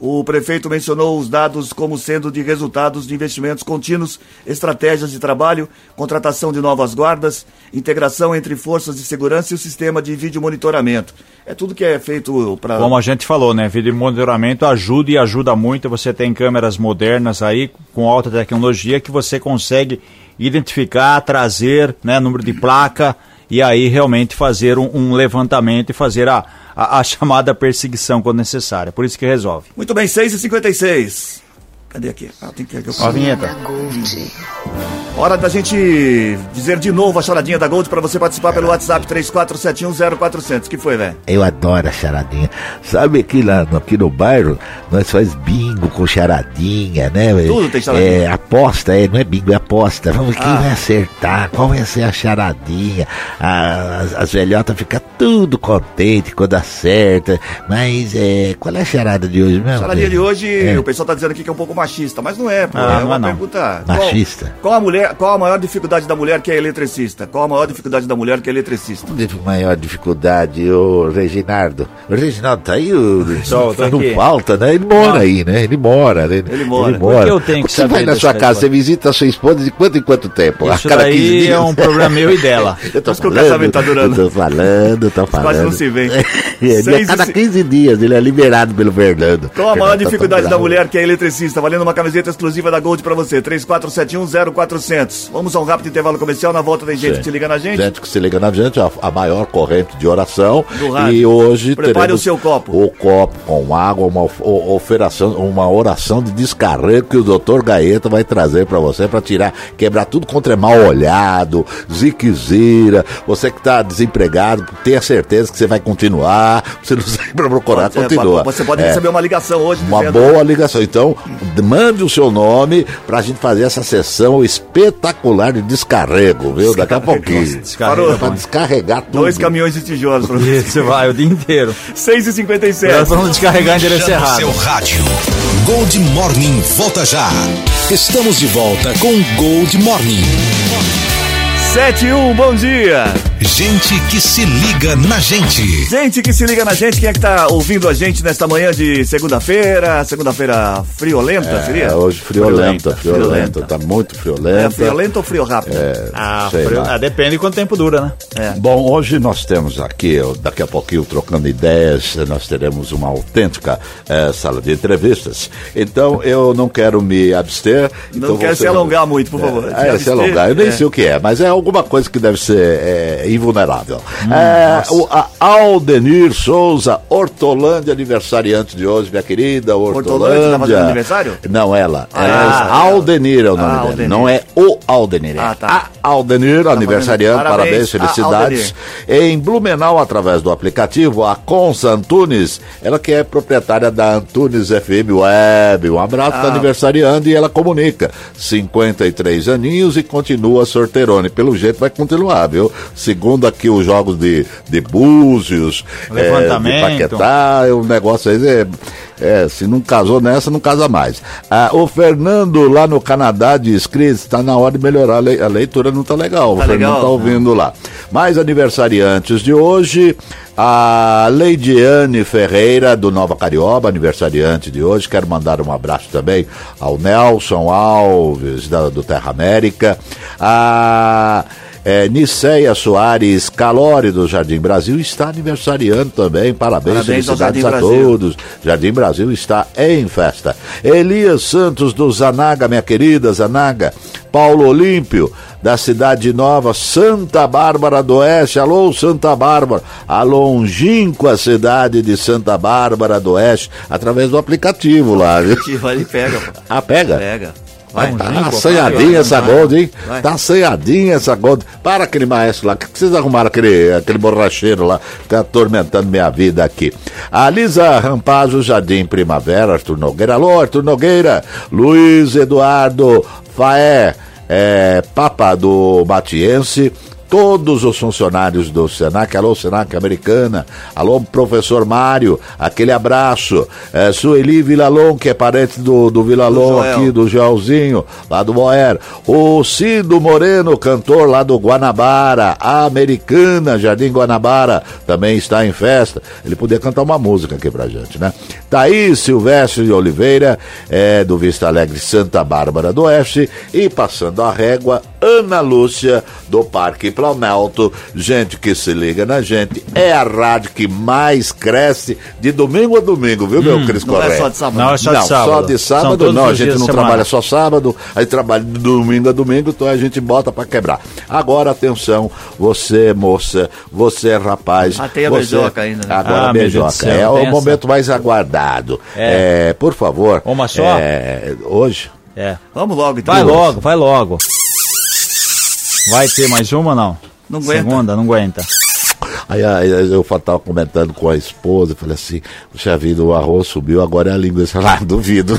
O prefeito mencionou os dados como sendo de resultados de investimentos contínuos, estratégias de trabalho, contratação de novas guardas, integração entre forças de segurança e o sistema de vídeo monitoramento. É tudo que é feito para. Como a gente falou, né? Vídeo monitoramento ajuda e ajuda muito. Você tem câmeras modernas aí com alta tecnologia que você consegue identificar, trazer, né, número de placa e aí realmente fazer um, um levantamento e fazer a, a, a, [laughs] chamada perseguição quando necessária. Por isso que resolve. Muito bem, 6h56. Cadê aqui? Ah, tem que aqui. Ó, a vinheta. Hora da gente dizer de novo a charadinha da Gold para você participar pelo WhatsApp 34710400. que foi, velho? Eu adoro a charadinha. Sabe aqui lá aqui no bairro, nós faz bingo com charadinha, né? Tudo tem charadinha. É, aposta, é, não é bingo, é aposta. Vamos, quem ah. vai acertar? Qual vai ser a charadinha? as, as velhotas ficam tudo contente quando acerta. Mas é, qual é a charada de hoje mesmo? A charadinha de hoje, é. o pessoal tá dizendo aqui que é um pouco machista, mas não é, pô. Ah, é uma não. pergunta. Machista? Qual, qual a mulher qual a maior dificuldade da mulher que é eletricista? Qual a maior dificuldade da mulher que é eletricista? A maior dificuldade, o Reginaldo. O Reginaldo tá aí, o, Sol, não aqui. falta, né? Ele mora não. aí, né? Ele mora, né? Ele mora. Ele mora. eu tenho que você vai na sua casa, você visita a sua esposa de quanto em quanto tempo? Isso a cada daí é um problema meu e dela. [laughs] eu tô falando, que o casamento tá durando. Eu tô falando, tô falando. Quase não se vê. [laughs] É, a cada 15 dias ele é liberado pelo Fernando. Qual a maior dificuldade da mulher que é eletricista? Valendo uma camiseta exclusiva da Gold pra você. 3471 0400. Vamos a um rápido intervalo comercial. Na volta tem gente Sim. que se liga na gente. Gente que se liga na gente, a, a maior corrente de oração. E hoje Prepare o seu copo. O copo com água, uma, operação, uma oração de descarrego que o doutor Gaeta vai trazer para você para tirar, quebrar tudo contra mal olhado, ziquezira. Você que está desempregado, tenha certeza que você vai continuar. Você não [laughs] sai para procurar, pode, continua. Você pode é, receber uma ligação hoje. Uma boa ligação. Então, mande o seu nome para a gente fazer essa sessão espetacular de descarrego, viu? Daqui a pouquinho. Descarrega, para descarregar tudo. Dois caminhões de tijolos. Você vai o dia inteiro. 6h57. Nós vamos descarregar em endereço errado. Seu rádio. Gold Morning volta já. Estamos de volta com Gold Morning. 71, bom dia. Gente que se liga na gente. Gente que se liga na gente, quem é que tá ouvindo a gente nesta manhã de segunda-feira? Segunda-feira friolenta, é, seria? Hoje friolenta, friolenta, friolenta, tá muito friolenta. É friolenta ou frio rápido? É, ah, frio, ah, depende de quanto tempo dura, né? É. Bom, hoje nós temos aqui, daqui a pouquinho, trocando ideias, nós teremos uma autêntica é, sala de entrevistas. Então, eu não quero me abster. Não então quero se alongar muito, por favor. É, se alongar, eu nem é. sei o que é, mas é alguma coisa que deve ser é, invulnerável. Hum, é, o, a Aldenir Souza, Hortolândia, aniversariante de hoje, minha querida Hortolândia. Hortolândia tá aniversário? Não, ela. Ah, é Aldenir é o nome ah, dela. Não é o Aldenir. É ah, tá. A Aldenir, tá aniversariante, parabéns, parabéns felicidades. Em Blumenau, através do aplicativo, a Consa Antunes, ela que é proprietária da Antunes FM Web. Um abraço, ah. tá aniversariando e ela comunica. 53 aninhos e continua sorteirone. Pelo jeito vai continuar, viu? Segundo aqui os jogos de, de Búzios, é, de Paquetá, o negócio aí é, é, se não casou nessa, não casa mais. Ah, o Fernando lá no Canadá diz, Cris, está na hora de melhorar, a, le a leitura não tá legal, tá o Fernando legal, tá ouvindo lá. Mais aniversariantes de hoje, a Leidiane Ferreira, do Nova Carioba, aniversariante de hoje. Quero mandar um abraço também ao Nelson Alves, da, do Terra América. A é, Niceia Soares Calori do Jardim Brasil está aniversariando também. Parabéns, Parabéns felicidades a todos. Jardim Brasil está em festa. Elias Santos do Zanaga, minha querida Zanaga. Paulo Olímpio, da Cidade Nova, Santa Bárbara do Oeste. Alô, Santa Bárbara. A longínqua cidade de Santa Bárbara do Oeste, através do aplicativo lá. Viu? Ali pega. Ah, pega? Pega. Vai, tá assanhadinha essa Gold, hein? Vai. Tá assanhadinha essa Gold. Para aquele maestro lá, que vocês arrumaram aquele, aquele borracheiro lá, tá atormentando minha vida aqui. A Lisa Rampazzo, Jardim Primavera, Arthur Nogueira. Alô, Arthur Nogueira. Luiz Eduardo Faé, é, Papa do Batiense. Todos os funcionários do Senac, alô Senac Americana, alô professor Mário, aquele abraço, é, Sueli Vilalon, que é parente do, do Vilalon aqui, do Joelzinho, lá do Moer, o Cido Moreno, cantor lá do Guanabara, a Americana, Jardim Guanabara, também está em festa, ele podia cantar uma música aqui pra gente, né? Thaís Silvestre de Oliveira, é, do Vista Alegre Santa Bárbara do Oeste, e passando a régua, Ana Lúcia, do Parque Planalto. Gente que se liga na gente, é a rádio que mais cresce de domingo a domingo, viu, meu hum, Cris Não é só de sábado. Não, é só de não, sábado. Só de sábado não, a gente não trabalha só sábado, aí trabalha de domingo a domingo, então a gente bota para quebrar. Agora, atenção, você, moça, você, rapaz. Ah, tem a você... beijoca ainda, né? Agora ah, a beijoca. é o essa. momento mais aguardado. É. é. por favor. Uma só? É, hoje. É. Vamos logo, então. Vai logo, vai logo. Vai ter mais uma ou não? Não aguenta. Segunda, não aguenta. Aí, aí eu estava comentando com a esposa, falei assim, puxa vida, o arroz subiu, agora é a língua. Ah, duvido.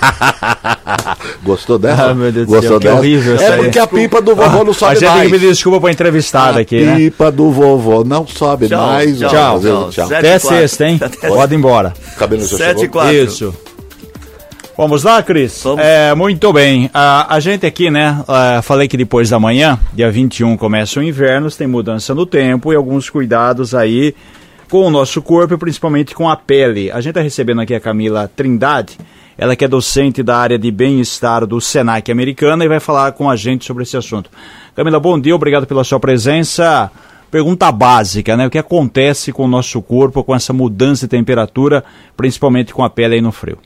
[laughs] Gostou dessa? Ah, meu Deus Gostou do céu, dessa? horrível É porque a pipa do vovô não sobe mais. A gente tem que pedir desculpa pra entrevistada a aqui, né? A pipa do vovô não sobe tchau, mais. Tchau, tchau. tchau. tchau. Até sexta, hein? Pode ir embora. Cabelo já 7 e 4. Isso. Vamos lá, Cris? Vamos. É, muito bem. A, a gente aqui, né, uh, falei que depois da manhã, dia 21, começa o inverno, tem mudança no tempo e alguns cuidados aí com o nosso corpo e principalmente com a pele. A gente está recebendo aqui a Camila Trindade, ela que é docente da área de bem-estar do Senac Americana e vai falar com a gente sobre esse assunto. Camila, bom dia, obrigado pela sua presença. Pergunta básica, né? O que acontece com o nosso corpo com essa mudança de temperatura, principalmente com a pele aí no frio?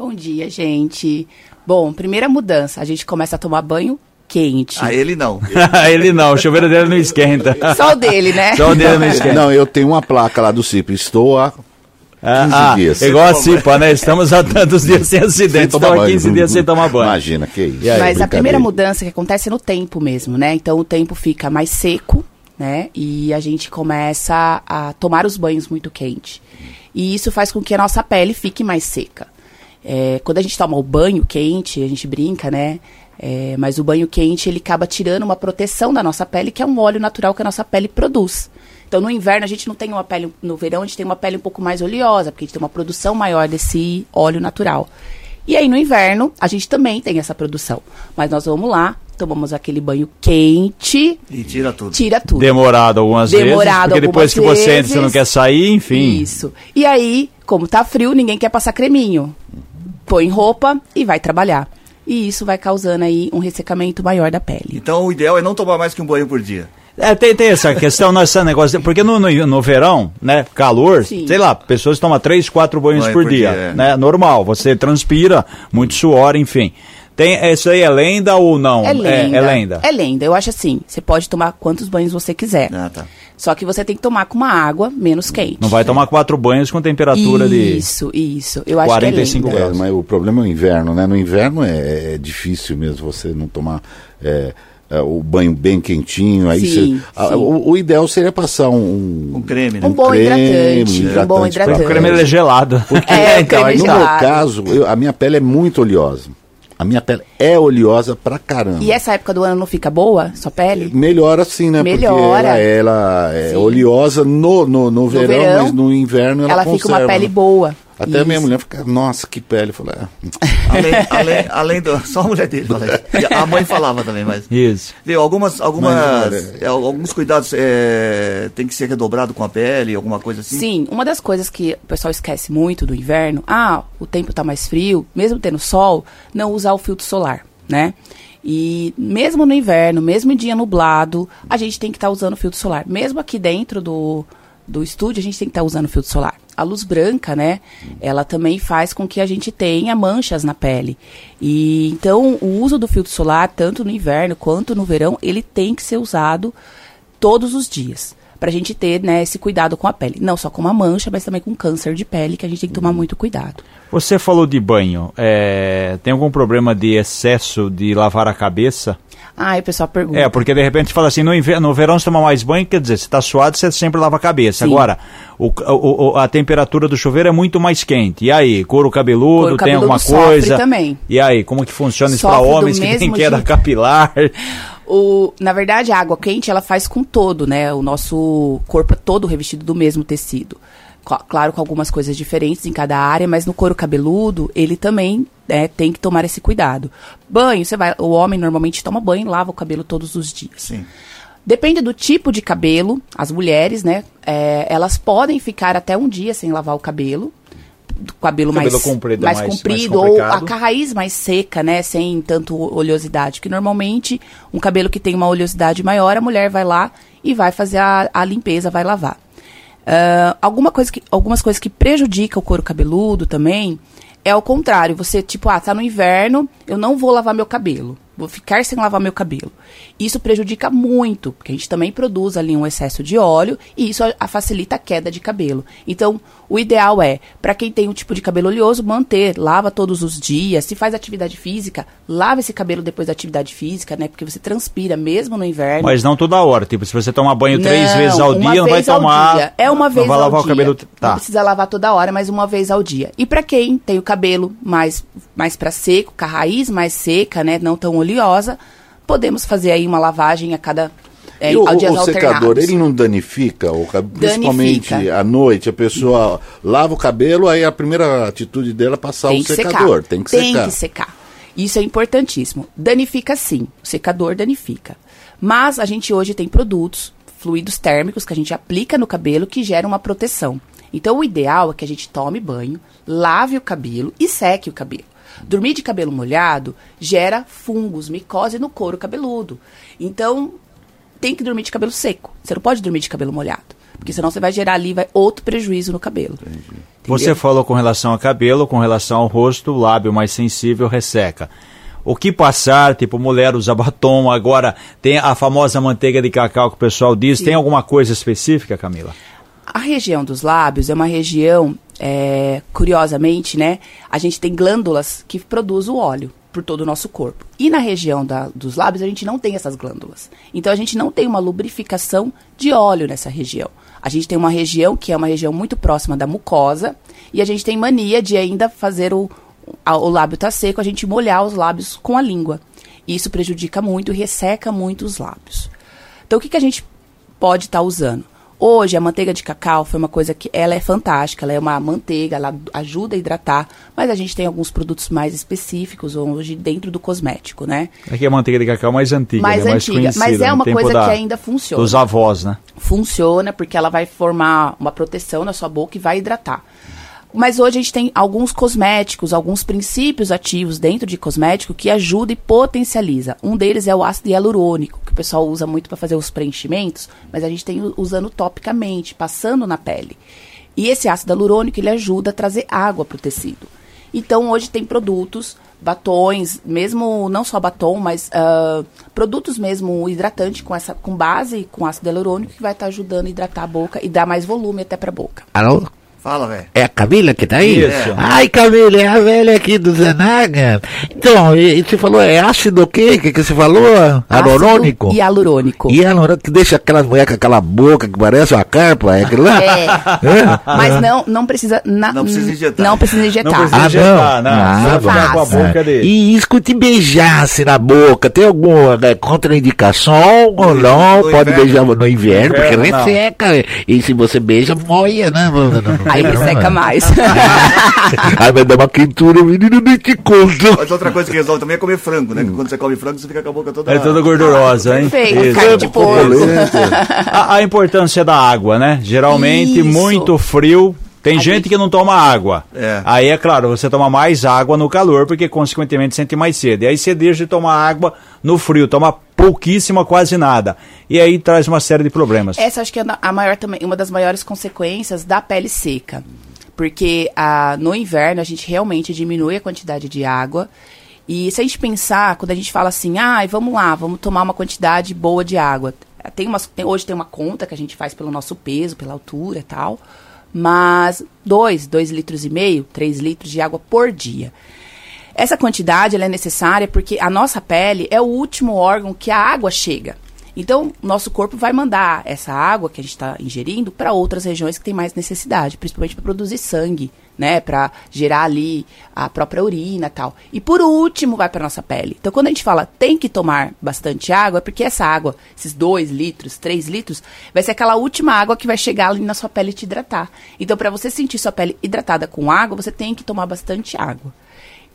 Bom dia, gente. Bom, primeira mudança, a gente começa a tomar banho quente. Ah, [laughs] ele não. ele não, o chuveiro dele não esquenta. Só o dele, né? Só o dele não esquenta. Não, eu tenho uma placa lá do CIP, estou há 15 ah, dias. Igual a CIPA, né? Estamos há tantos dias sem acidente, estamos há 15 dias sem tomar banho. Imagina, que isso. Mas a primeira mudança que acontece é no tempo mesmo, né? Então o tempo fica mais seco, né? E a gente começa a tomar os banhos muito quente. E isso faz com que a nossa pele fique mais seca. É, quando a gente toma o banho quente, a gente brinca, né? É, mas o banho quente ele acaba tirando uma proteção da nossa pele, que é um óleo natural que a nossa pele produz. Então, no inverno, a gente não tem uma pele. No verão, a gente tem uma pele um pouco mais oleosa, porque a gente tem uma produção maior desse óleo natural. E aí, no inverno, a gente também tem essa produção. Mas nós vamos lá, tomamos aquele banho quente. E tira tudo. Tira tudo. Demorado algumas Demorado vezes. Porque depois que você entra, você não quer sair, enfim. Isso. E aí, como tá frio, ninguém quer passar creminho põe roupa e vai trabalhar. E isso vai causando aí um ressecamento maior da pele. Então o ideal é não tomar mais que um banho por dia. É, tem, tem essa questão, nesse negócio, porque no, no, no, verão, né, calor, Sim. sei lá, pessoas tomam três, quatro banhos Banho por, por, dia, dia é. né, normal, você transpira, muito suor, enfim. Tem, isso aí é lenda ou não? É lenda. É, é, lenda. É lenda. Eu acho assim, você pode tomar quantos banhos você quiser. Ah, tá. Só que você tem que tomar com uma água menos quente. Não vai tomar quatro banhos com temperatura isso, de. Isso, isso. Eu acho 45 que é graus. É, mas o problema é o inverno, né? No inverno é, é difícil mesmo você não tomar. É, é, o banho bem quentinho, aí sim, você, a, o, o, ideal seria passar um, um creme, né? Um, bom creme, hidratante, hidratante, um bom hidratante. O creme é gelado. Porque, é, então, no meu caso, eu, a minha pele é muito oleosa. A minha pele é oleosa pra caramba. E essa época do ano não fica boa, sua pele? Melhora sim, né? Melhora. Porque ela, ela é sim. oleosa no, no, no, no verão, verão, mas no inverno ela, ela fica uma pele né? boa. Até Isso. a minha mulher fica, nossa, que pele. Eu falei, é. além, além, além do. Só a mulher dele fala. A mãe falava também, mas. Isso. Viu, algumas. algumas mas, é, alguns cuidados é, tem que ser redobrado com a pele, alguma coisa assim? Sim, uma das coisas que o pessoal esquece muito do inverno, ah, o tempo está mais frio, mesmo tendo sol, não usar o filtro solar, né? E mesmo no inverno, mesmo em dia nublado, a gente tem que estar tá usando filtro solar. Mesmo aqui dentro do, do estúdio, a gente tem que estar tá usando filtro solar a luz branca, né? Ela também faz com que a gente tenha manchas na pele. E então o uso do filtro solar, tanto no inverno quanto no verão, ele tem que ser usado todos os dias para a gente ter né, esse cuidado com a pele. Não só com uma mancha, mas também com câncer de pele, que a gente tem que tomar muito cuidado. Você falou de banho. É, tem algum problema de excesso de lavar a cabeça? Ah, o pessoal pergunta. É, porque de repente fala assim, no, inverno, no verão você toma mais banho, quer dizer, você está suado, você sempre lava a cabeça. Sim. Agora, o, o, a temperatura do chuveiro é muito mais quente. E aí, couro cabeludo, couro tem alguma coisa? também. E aí, como que funciona isso para homens que têm queda jeito. capilar? O, na verdade, a água quente, ela faz com todo, né? O nosso corpo é todo revestido do mesmo tecido. Claro, com algumas coisas diferentes em cada área, mas no couro cabeludo, ele também né, tem que tomar esse cuidado. Banho, você vai. O homem normalmente toma banho e lava o cabelo todos os dias. Sim. Depende do tipo de cabelo, as mulheres, né? É, elas podem ficar até um dia sem lavar o cabelo. Do cabelo, cabelo mais comprido, mais, mais comprido mais ou a raiz mais seca, né? Sem tanto oleosidade. Que normalmente, um cabelo que tem uma oleosidade maior, a mulher vai lá e vai fazer a, a limpeza, vai lavar. Uh, alguma coisa que, algumas coisas que prejudicam o couro cabeludo também é o contrário. Você, tipo, ah, tá no inverno, eu não vou lavar meu cabelo vou ficar sem lavar meu cabelo. Isso prejudica muito, porque a gente também produz ali um excesso de óleo e isso a, a facilita a queda de cabelo. Então, o ideal é, para quem tem um tipo de cabelo oleoso, manter, lava todos os dias. Se faz atividade física, lava esse cabelo depois da atividade física, né? Porque você transpira mesmo no inverno. Mas não toda hora, tipo, se você tomar banho não, três vezes ao dia, não vai tomar. Dia. É uma vez não vai lavar ao dia. o cabelo. Tá. Não precisa lavar toda hora, mas uma vez ao dia. E para quem tem o cabelo mais mais para seco, com a raiz mais seca, né, não tão oleosa, podemos fazer aí uma lavagem a cada é, o, o secador, ele não danifica, o, principalmente danifica. à noite, a pessoa lava o cabelo, aí a primeira atitude dela é passar Tem o secador. Secar. Tem que Tem secar. Tem que secar. Isso é importantíssimo. Danifica sim, o secador danifica. Mas a gente hoje tem produtos, fluidos térmicos, que a gente aplica no cabelo que geram uma proteção. Então o ideal é que a gente tome banho, lave o cabelo e seque o cabelo. Dormir de cabelo molhado gera fungos, micose no couro cabeludo. Então, tem que dormir de cabelo seco. Você não pode dormir de cabelo molhado. Porque senão você vai gerar ali vai outro prejuízo no cabelo. Você falou com relação ao cabelo, com relação ao rosto, o lábio mais sensível resseca. O que passar, tipo, mulher usa batom, agora tem a famosa manteiga de cacau que o pessoal diz. Sim. Tem alguma coisa específica, Camila? A região dos lábios é uma região é, curiosamente, né, a gente tem glândulas que produzem o óleo por todo o nosso corpo. E na região da, dos lábios a gente não tem essas glândulas. Então a gente não tem uma lubrificação de óleo nessa região. A gente tem uma região que é uma região muito próxima da mucosa e a gente tem mania de ainda fazer o, o lábio tá seco, a gente molhar os lábios com a língua. Isso prejudica muito resseca muito os lábios. Então o que, que a gente pode estar tá usando? Hoje, a manteiga de cacau foi uma coisa que ela é fantástica, ela é uma manteiga, ela ajuda a hidratar, mas a gente tem alguns produtos mais específicos hoje dentro do cosmético, né? Aqui a manteiga de cacau é mais antiga, mais né? antiga, mais mas é uma coisa da, que ainda funciona. Dos avós, né? Funciona porque ela vai formar uma proteção na sua boca e vai hidratar. Mas hoje a gente tem alguns cosméticos, alguns princípios ativos dentro de cosmético que ajudam e potencializa. Um deles é o ácido hialurônico, que o pessoal usa muito para fazer os preenchimentos, mas a gente tem usando topicamente, passando na pele. E esse ácido hialurônico ele ajuda a trazer água para o tecido. Então hoje tem produtos, batons, mesmo não só batom, mas uh, produtos mesmo hidratantes com essa com base com ácido hialurônico que vai estar tá ajudando a hidratar a boca e dar mais volume até para a boca. Alô? Fala, velho. É a Camila que tá aí? Isso. Ai, Camila, é a velha aqui do Zenaga. Então, e, e você falou, é ácido o quê? O que, que você falou? Alurônico? E alurônico. E alurônico que deixa aquelas mulheres com aquela boca que parece uma carpa, é aquilo lá? É. é. Mas não, não precisa... Na, não precisa injetar. Não precisa injetar. Não precisa injetar, ah, não. não. não. Ah, com a boca dele. E escute beijasse na boca, tem alguma né, contraindicação ou não? No Pode inverno. beijar no inverno, porque resseca. E se você beija, moia, né? Aí resseca mais. [laughs] Aí vai dar uma quentura, menino, nem te conto. Mas outra coisa que resolve também é comer frango, né? Porque quando você come frango, você fica com a boca toda... É toda gordurosa, hein? Perfeito, carne de porco. [laughs] A, a importância da água, né? Geralmente, Isso. muito frio tem a gente, gente, que não toma água. É. Aí é claro, você toma mais água no calor, porque consequentemente sente mais sede. E aí você deixa de tomar água no frio, toma pouquíssima, quase nada. E aí traz uma série de problemas. Essa acho que é a maior também, uma das maiores consequências da pele seca. Porque a, no inverno a gente realmente diminui a quantidade de água. E se a gente pensar, quando a gente fala assim, ah, vamos lá, vamos tomar uma quantidade boa de água. Tem umas, tem, hoje tem uma conta que a gente faz pelo nosso peso, pela altura e tal mas 2, 2 litros e meio, 3 litros de água por dia. Essa quantidade é necessária porque a nossa pele é o último órgão que a água chega. Então, nosso corpo vai mandar essa água que a gente está ingerindo para outras regiões que têm mais necessidade, principalmente para produzir sangue, né, para gerar ali a própria urina, tal. E por último, vai para nossa pele. Então, quando a gente fala tem que tomar bastante água, é porque essa água, esses 2 litros, 3 litros, vai ser aquela última água que vai chegar ali na sua pele e te hidratar. Então, para você sentir sua pele hidratada com água, você tem que tomar bastante água.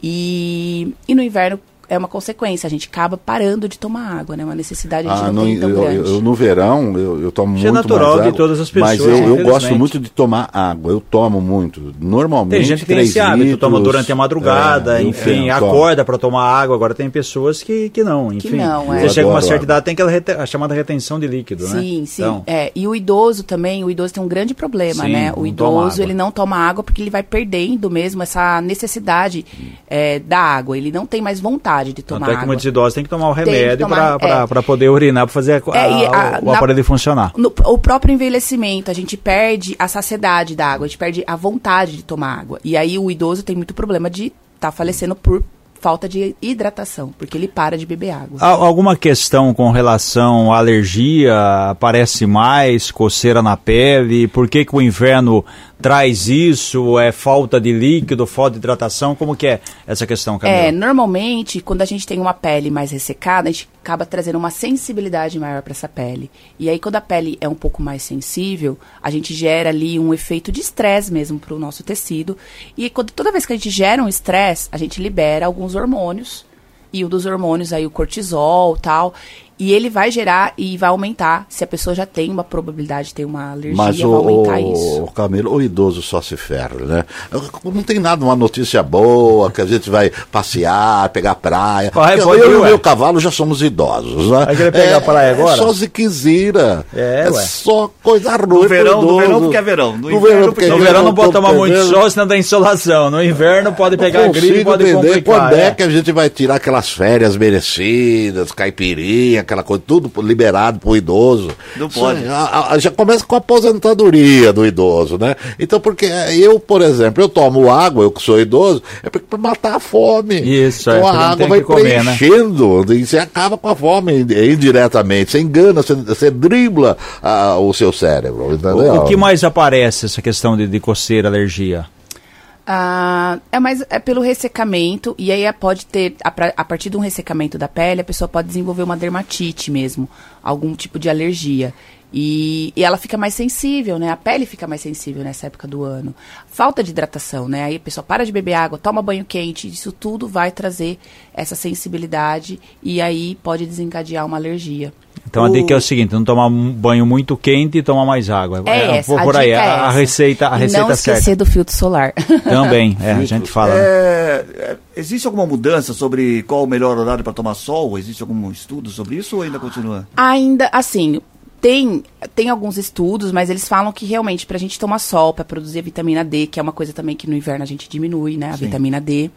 E, e no inverno, é uma consequência, a gente acaba parando de tomar água, né? Uma necessidade ah, de não eu, eu, eu, no verão, eu, eu tomo Isso é muito é natural mais água, de todas as pessoas. Mas eu, eu gosto muito de tomar água, eu tomo muito. Normalmente, Tem gente que tem esse hábito, litros, toma durante a madrugada, é, enfim, acorda para tomar água. Agora tem pessoas que, que não, enfim. Que não, é. Você chega a uma certa idade, tem aquela a chamada retenção de líquido, sim, né? Sim, sim. Então, é, e o idoso também, o idoso tem um grande problema, sim, né? O idoso, ele não toma água porque ele vai perdendo mesmo essa necessidade é, da água. Ele não tem mais vontade de tomar água muitos idosos têm que tomar o remédio para é. poder urinar, para fazer a, é, a, o na, aparelho funcionar. No, o próprio envelhecimento, a gente perde a saciedade da água, a gente perde a vontade de tomar água. E aí o idoso tem muito problema de estar tá falecendo por falta de hidratação, porque ele para de beber água. Alguma questão com relação à alergia? Aparece mais coceira na pele? Por que, que o inverno traz isso? É falta de líquido, falta de hidratação? Como que é essa questão, Camila? É, normalmente, quando a gente tem uma pele mais ressecada, a gente acaba trazendo uma sensibilidade maior para essa pele. E aí, quando a pele é um pouco mais sensível, a gente gera ali um efeito de estresse mesmo para o nosso tecido. E quando, toda vez que a gente gera um estresse, a gente libera alguns hormônios. E um dos hormônios aí, o cortisol tal. E ele vai gerar e vai aumentar. Se a pessoa já tem uma probabilidade de ter uma alergia, Mas o, vai aumentar o, isso. O Camilo, o idoso só se ferra, né? Não tem nada, uma notícia boa, que a gente vai passear, pegar praia. Vai, eu, eu e o meu cavalo já somos idosos, né? Vai querer pegar é, praia agora? É só ziquezira. É, é só coisa ruim. No verão, no verão porque é verão. No, no verão, porque no verão não pode tomar muito sol, senão dá insolação. No inverno pode pegar gripe, pode entender complicar. Quando é. é que a gente vai tirar aquelas férias merecidas, caipirinha, aquela coisa, tudo liberado pro idoso. Não pode. Já, já começa com a aposentadoria do idoso, né? Então, porque eu, por exemplo, eu tomo água, eu que sou idoso, é para matar a fome. Isso, então é, a água vai comer, né? preenchendo né? e você acaba com a fome indiretamente. Você engana, você, você dribla ah, o seu cérebro. Entendeu? O, o, que mais aparece essa questão de, de coceira, alergia? Ah, é mais é pelo ressecamento e aí pode ter a, a, partir de um ressecamento da pele a pessoa pode desenvolver uma dermatite mesmo, algum tipo de alergia e, e, ela fica mais sensível, né? A pele fica mais sensível nessa época do ano. Falta de hidratação, né? Aí a pessoa para de beber água, toma banho quente, isso tudo vai trazer essa sensibilidade e aí pode desencadear uma alergia. Então o... a dica é o seguinte, não tomar um banho muito quente e tomar mais água. É, é essa, por aí, é a, a, receita, a receita não esquecer certa. do filtro solar. [laughs] Também, é, a gente fala. Né? É, é, existe alguma mudança sobre qual o melhor horário para tomar sol? Existe algum estudo sobre isso ou ainda continua? Ainda, assim, tem, tem alguns estudos, mas eles falam que realmente para a gente tomar sol, para produzir a vitamina D, que é uma coisa também que no inverno a gente diminui, né? A Sim. vitamina D.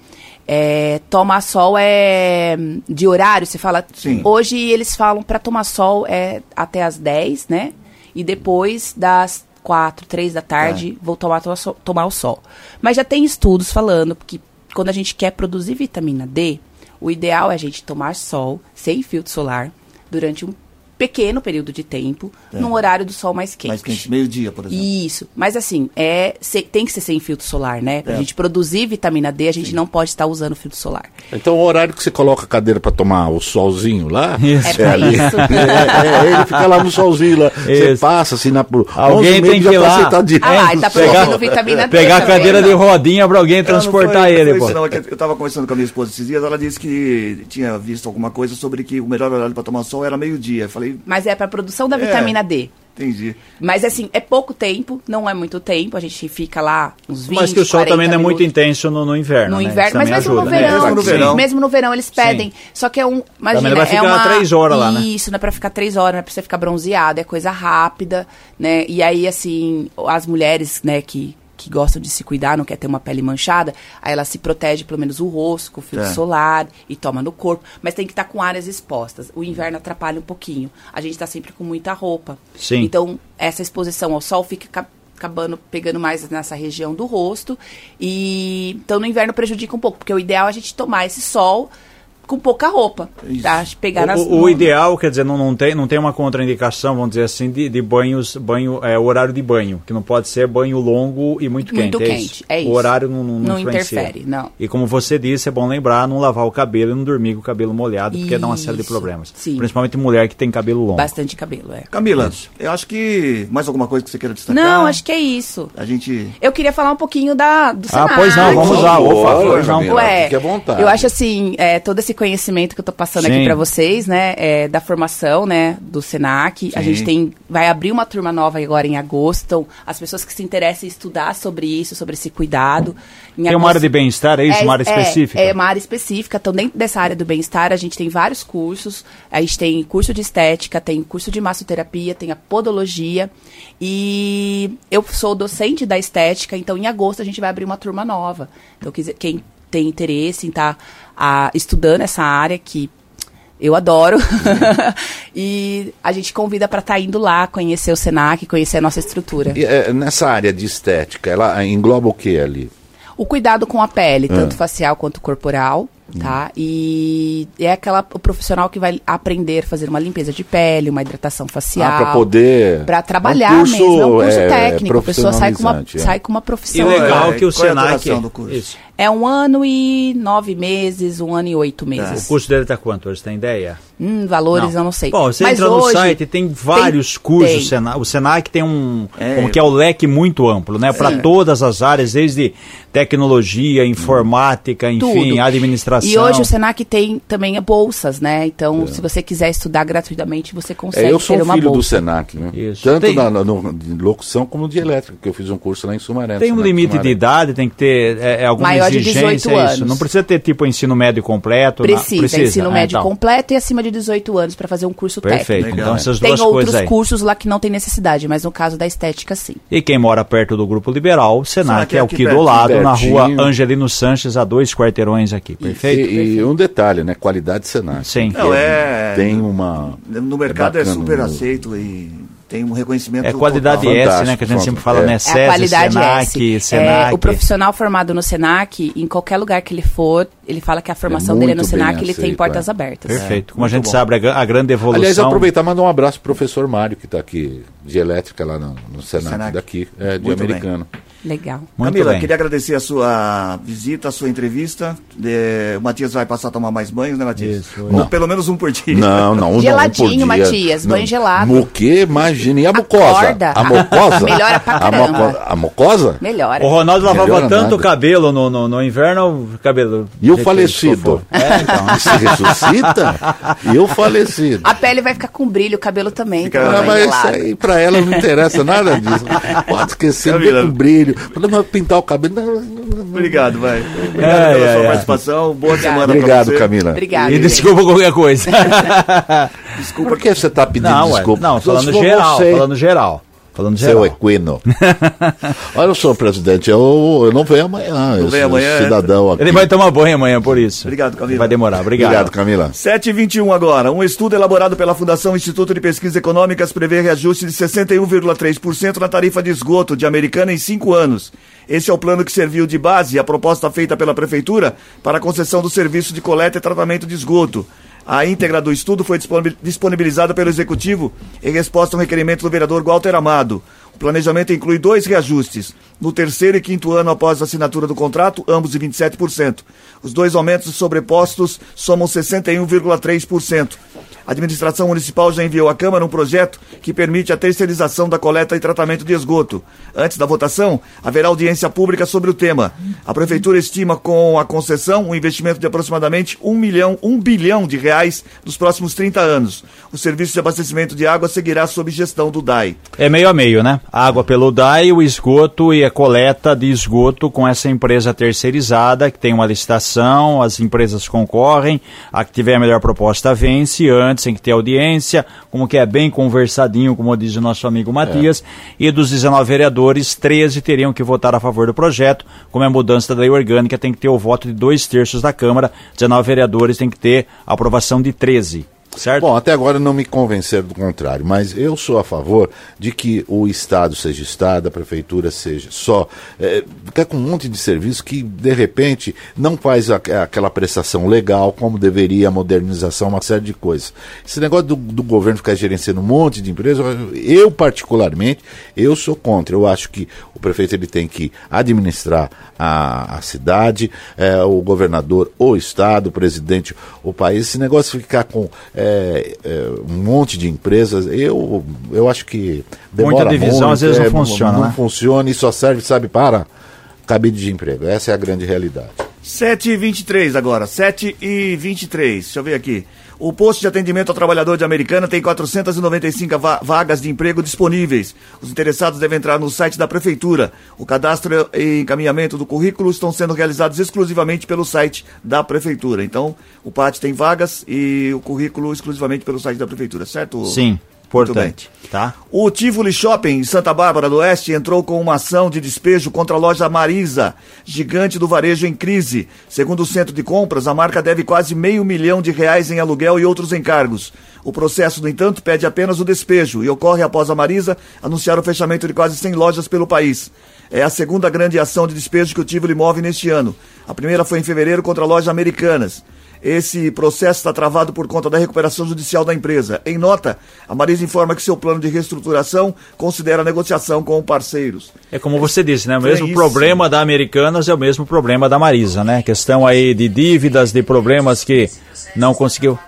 É, tomar sol é de horário, você fala. Sim. Hoje eles falam para tomar sol é até as 10, né? E depois das 4, 3 da tarde, é. vou tomar, tomar o sol. Mas já tem estudos falando que quando a gente quer produzir vitamina D, o ideal é a gente tomar sol sem filtro solar durante um pequeno período de tempo, é. num horário do sol mais quente. Mais quente, meio-dia, por exemplo. Isso. Mas assim, é, se, tem que ser sem filtro solar, né? Pra é. gente produzir vitamina D, a gente Sim. não pode estar usando filtro solar. Então o horário que você coloca a cadeira para tomar o solzinho lá, isso. é, é ali. Isso. É, é, ele fica lá no solzinho lá. Isso. Você passa assim na Alguém tem que ir lá. Tá. Ah, lá, ele tá produzindo vitamina D. Pegar a cadeira de rodinha para alguém transportar foi, ele, pô. Não, é eu tava conversando com a minha esposa esses dias, ela disse que tinha visto alguma coisa sobre que o melhor horário para tomar sol era meio-dia. Eu falei, mas é para produção da é, vitamina D. Entendi. Mas assim, é pouco tempo, não é muito tempo, a gente fica lá uns 20 Mas que o sol também não é muito intenso no, no inverno. No né? inverno, mas mesmo, ajuda, no né? verão, mesmo no verão. Mesmo no verão eles pedem. Sim. Só que é um. Imagina, vai ficar é uma, três horas lá, né? Isso, não é pra ficar três horas, não é pra você ficar bronzeado, é coisa rápida, né? E aí, assim, as mulheres, né, que que gostam de se cuidar, não quer ter uma pele manchada, aí ela se protege pelo menos o rosto com filtro é. solar e toma no corpo, mas tem que estar tá com áreas expostas. O inverno atrapalha um pouquinho. A gente está sempre com muita roupa. Sim. Então, essa exposição ao sol fica acabando pegando mais nessa região do rosto e então no inverno prejudica um pouco, porque o ideal é a gente tomar esse sol com pouca roupa. Pra pegar nas, o, o ideal, quer dizer, não, não, tem, não tem uma contraindicação, vamos dizer assim, de, de banhos, banho, é, horário de banho, que não pode ser banho longo e muito, muito quente. quente, é isso. É isso. O horário não, não, não interfere, não. E como você disse, é bom lembrar, não lavar o cabelo e não dormir com o cabelo molhado, porque isso. dá uma série de problemas. Sim. Principalmente mulher que tem cabelo longo. Bastante cabelo, é. Camila, isso. eu acho que mais alguma coisa que você queira destacar? Não, acho que é isso. A gente... Eu queria falar um pouquinho da, do Senac. Ah, pois não, vamos lá. Opa, pois não. Ué, Fique à vontade. Eu acho assim, é, todo esse conhecimento que eu tô passando Sim. aqui para vocês, né, é, da formação, né, do Senac. Sim. A gente tem, vai abrir uma turma nova agora em agosto. Então, as pessoas que se interessam em estudar sobre isso, sobre esse cuidado. Em tem agosto, uma área de bem-estar, é isso? É, uma área é, específica? É, uma área específica. Então, dentro dessa área do bem-estar, a gente tem vários cursos. A gente tem curso de estética, tem curso de massoterapia, tem a podologia. E eu sou docente da estética, então em agosto a gente vai abrir uma turma nova. Então, quem tem interesse em estar tá, estudando essa área que eu adoro. [laughs] e a gente convida para estar tá indo lá, conhecer o Senac, conhecer a nossa estrutura. E, é, nessa área de estética, ela engloba o que ali? O cuidado com a pele, ah. tanto facial quanto corporal tá? E é aquela o profissional que vai aprender a fazer uma limpeza de pele, uma hidratação facial. Ah, para poder. Para trabalhar é um curso, mesmo, é um curso é, técnico. A pessoa sai com uma, é. sai com uma profissão. E legal é, que o Senac. É do curso? Isso. É um ano e nove meses, um ano e oito meses. O curso dele está quanto? Você tem ideia? Hum, valores não. eu não sei. Bom, você Mas entra no site, tem vários tem, cursos. Tem. Senac, o Senac tem um, é. como que é o leque muito amplo, né? Para todas as áreas, desde tecnologia, informática, enfim, Tudo. administração. E hoje o Senac tem também bolsas, né? Então, é. se você quiser estudar gratuitamente, você consegue é, eu sou ter uma filho bolsa. do Senac, né? Isso. Tanto tem... na, no, de locução como de elétrica, que eu fiz um curso lá em Sumaré. Tem um limite de idade, tem que ter é, é alguma Maior de 18 anos. Isso. Não precisa ter tipo ensino médio completo. Precisa, na, precisa ensino médio então. completo e acima de 18 anos para fazer um curso Perfeito. técnico. Perfeito. Então, essas duas tem coisas outros cursos lá que não tem necessidade, mas no caso da estética, sim. E quem mora perto do Grupo Liberal, o Senac é, é o que do lado, na rua Angelino Sanches, a dois quarteirões aqui. Perfeito? E, e, e um detalhe, né? Qualidade Senac. Sim. Não, é... Tem uma... No mercado é, é super aceito e tem um reconhecimento. É qualidade total. S, né? Que a gente sempre fala, é. né? SESI, é a qualidade Senac, S. Senac. É, o profissional formado no Senac, em qualquer lugar que ele for, ele fala que a formação é dele é no Senac, ele tem portas é. abertas. Perfeito. Como a gente bom. sabe, a, a, grande evolução. Aliás, aproveitar e mandar um abraço pro professor Mário, que está aqui de elétrica lá no, no Senac, Senac, daqui, é, de Muito americano. Bem. Legal. Muito Camila, bem. queria agradecer a sua visita, a sua entrevista. De... O Matias vai passar a tomar mais banhos, né, Matias? Isso, Ou pelo menos um por dia. Não, não, Geladinho, um Matias, banho gelado. O quê? Imagine. E a mucosa? Acorda. A mucosa? Melhora pra caramba. A, mucosa? Melhora. O Ronaldo lavava tanto o cabelo no, no, no, inverno, o cabelo... E o falecido? É, então. [laughs] Se ressuscita? E o falecido? A pele vai ficar com brilho, o cabelo também. Fica... Não, mas isso aí pra ela não interessa nada disso. [laughs] Pode esquecer, não com brilho. Quando pintar o cabelo. Obrigado, vai. Obrigado é, pela é, sua é. participação. Boa Obrigado. semana Obrigado, pra você. Camila. Obrigado. E desculpa qualquer coisa. desculpa. [laughs] Por que você está pedindo não, desculpa? Não, falando geral, falando geral. Falando Seu equino. [laughs] Olha, senhor presidente, eu, eu não venho amanhã. Não venho amanhã. Cidadão aqui. Ele vai tomar banho amanhã, por isso. Obrigado, Camila. Vai demorar. Obrigado. Obrigado, Camila. 7h21 agora. Um estudo elaborado pela Fundação Instituto de Pesquisas Econômicas prevê reajuste de 61,3% na tarifa de esgoto de Americana em cinco anos. Esse é o plano que serviu de base à proposta feita pela Prefeitura para a concessão do serviço de coleta e tratamento de esgoto. A íntegra do estudo foi disponibilizada pelo Executivo em resposta ao requerimento do vereador Walter Amado. O planejamento inclui dois reajustes. No terceiro e quinto ano após a assinatura do contrato, ambos de 27%. Os dois aumentos sobrepostos somam 61,3%. A administração municipal já enviou à Câmara um projeto que permite a terceirização da coleta e tratamento de esgoto. Antes da votação, haverá audiência pública sobre o tema. A Prefeitura estima com a concessão um investimento de aproximadamente 1 milhão, 1 bilhão de reais nos próximos 30 anos. O serviço de abastecimento de água seguirá sob gestão do DAI. É meio a meio, né? água pelo DAI, o esgoto e a coleta de esgoto com essa empresa terceirizada, que tem uma licitação, as empresas concorrem, a que tiver a melhor proposta vence, antes tem que ter audiência, como que é bem conversadinho, como diz o nosso amigo Matias, é. e dos 19 vereadores, 13 teriam que votar a favor do projeto, como é mudança da lei orgânica, tem que ter o voto de dois terços da Câmara, 19 vereadores tem que ter a aprovação de 13. Certo? Bom, até agora não me convenceram do contrário, mas eu sou a favor de que o Estado seja Estado, a Prefeitura seja só. É, com um monte de serviço que, de repente, não faz a, aquela prestação legal como deveria, a modernização, uma série de coisas. Esse negócio do, do governo ficar gerenciando um monte de empresas, eu, particularmente, eu sou contra. Eu acho que o prefeito ele tem que administrar a, a cidade, é, o governador, o Estado, o presidente, o país. Esse negócio ficar com. É, é, um monte de empresas, eu, eu acho que demora Muita divisão muito, às vezes não é, funciona. Não, né? funciona e só serve, sabe, para cabide de emprego. Essa é a grande realidade. 7 e 23 agora, 7 e 23 deixa eu ver aqui. O posto de atendimento ao trabalhador de Americana tem 495 va vagas de emprego disponíveis. Os interessados devem entrar no site da Prefeitura. O cadastro e encaminhamento do currículo estão sendo realizados exclusivamente pelo site da Prefeitura. Então, o PAT tem vagas e o currículo exclusivamente pelo site da Prefeitura, certo? Sim. Importante. Tá? O Tivoli Shopping em Santa Bárbara do Oeste entrou com uma ação de despejo contra a loja Marisa, gigante do varejo em crise. Segundo o centro de compras, a marca deve quase meio milhão de reais em aluguel e outros encargos. O processo, no entanto, pede apenas o despejo e ocorre após a Marisa anunciar o fechamento de quase 100 lojas pelo país. É a segunda grande ação de despejo que o Tivoli move neste ano. A primeira foi em fevereiro contra a loja Americanas. Esse processo está travado por conta da recuperação judicial da empresa. Em nota, a Marisa informa que seu plano de reestruturação considera a negociação com parceiros. É como você disse, né? O mesmo é problema da Americanas é o mesmo problema da Marisa, né? Questão aí de dívidas, de problemas que não conseguiu.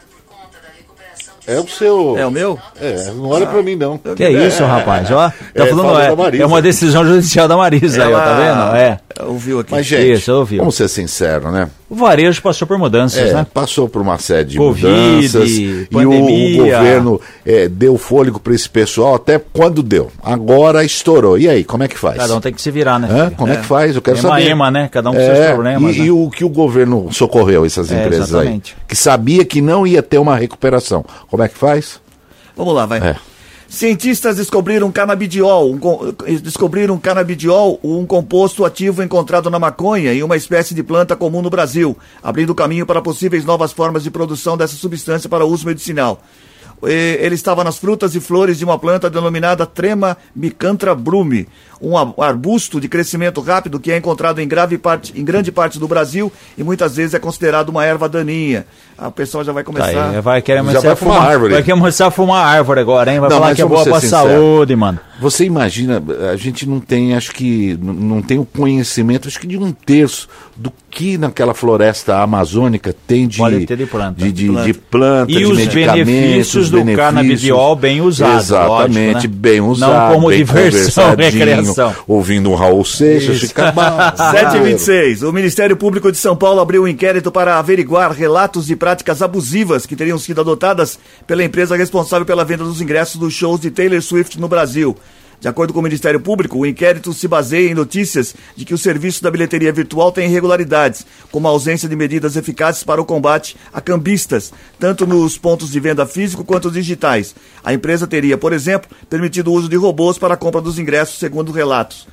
É o seu. É o meu? É, não olha ah. pra mim, não. Que é isso, rapaz? Ó, tá é, falando, é, é uma decisão judicial da Marisa Ela... aí, ó, tá vendo? É. Ouviu aqui. Mas, gente, isso, ouviu. vamos ser sinceros, né? O varejo passou por mudanças, é, né? Passou por uma série de Covid, mudanças. Pandemia. E o, o governo é, deu fôlego para esse pessoal até quando deu. Agora estourou. E aí, como é que faz? Cada um tem que se virar, né? Hã? Como é. é. que faz? Eu quero ema, saber. Ema, né? Cada um com seus é, problemas. E, né? e, o que o governo socorreu essas é, empresas aí? Que sabia que não ia ter uma recuperação. Como é que faz? Vamos lá, vai. Cientistas descobriram canabidiol, um, descobriram canabidiol, um composto ativo encontrado na maconha e uma espécie de planta comum no Brasil, abrindo caminho para possíveis novas formas de produção dessa substância para uso medicinal. Ele estava nas frutas e flores de uma planta denominada Trema micantra brumi, um arbusto de crescimento rápido que é encontrado em, grave parte, em grande parte do Brasil e muitas vezes é considerado uma erva daninha. A o pessoal já vai começar. Tá vai querer começar a fumar, árvore. Vai querer começar a fumar árvore agora, hein? Vai Não, falar que é boa pra sincero. saúde, mano. Você imagina, a gente não tem, acho que, não tem o conhecimento, acho que de um terço do que naquela floresta amazônica tem de, de planta. De, de, planta. de planta, e de os benefícios do benefícios, canabidiol bem usado. Exatamente, lógico, né? bem usado. Não como diversão, recreação. Ouvindo um Raul Seixas, fica 726. [laughs] O Ministério Público de São Paulo abriu um inquérito para averiguar relatos de práticas abusivas que teriam sido adotadas pela empresa responsável pela venda dos ingressos dos shows de Taylor Swift no Brasil. De acordo com o Ministério Público, o inquérito se baseia em notícias de que o serviço da bilheteria virtual tem irregularidades, como a ausência de medidas eficazes para o combate a cambistas, tanto nos pontos de venda físico quanto digitais. A empresa teria, por exemplo, permitido o uso de robôs para a compra dos ingressos, segundo relatos.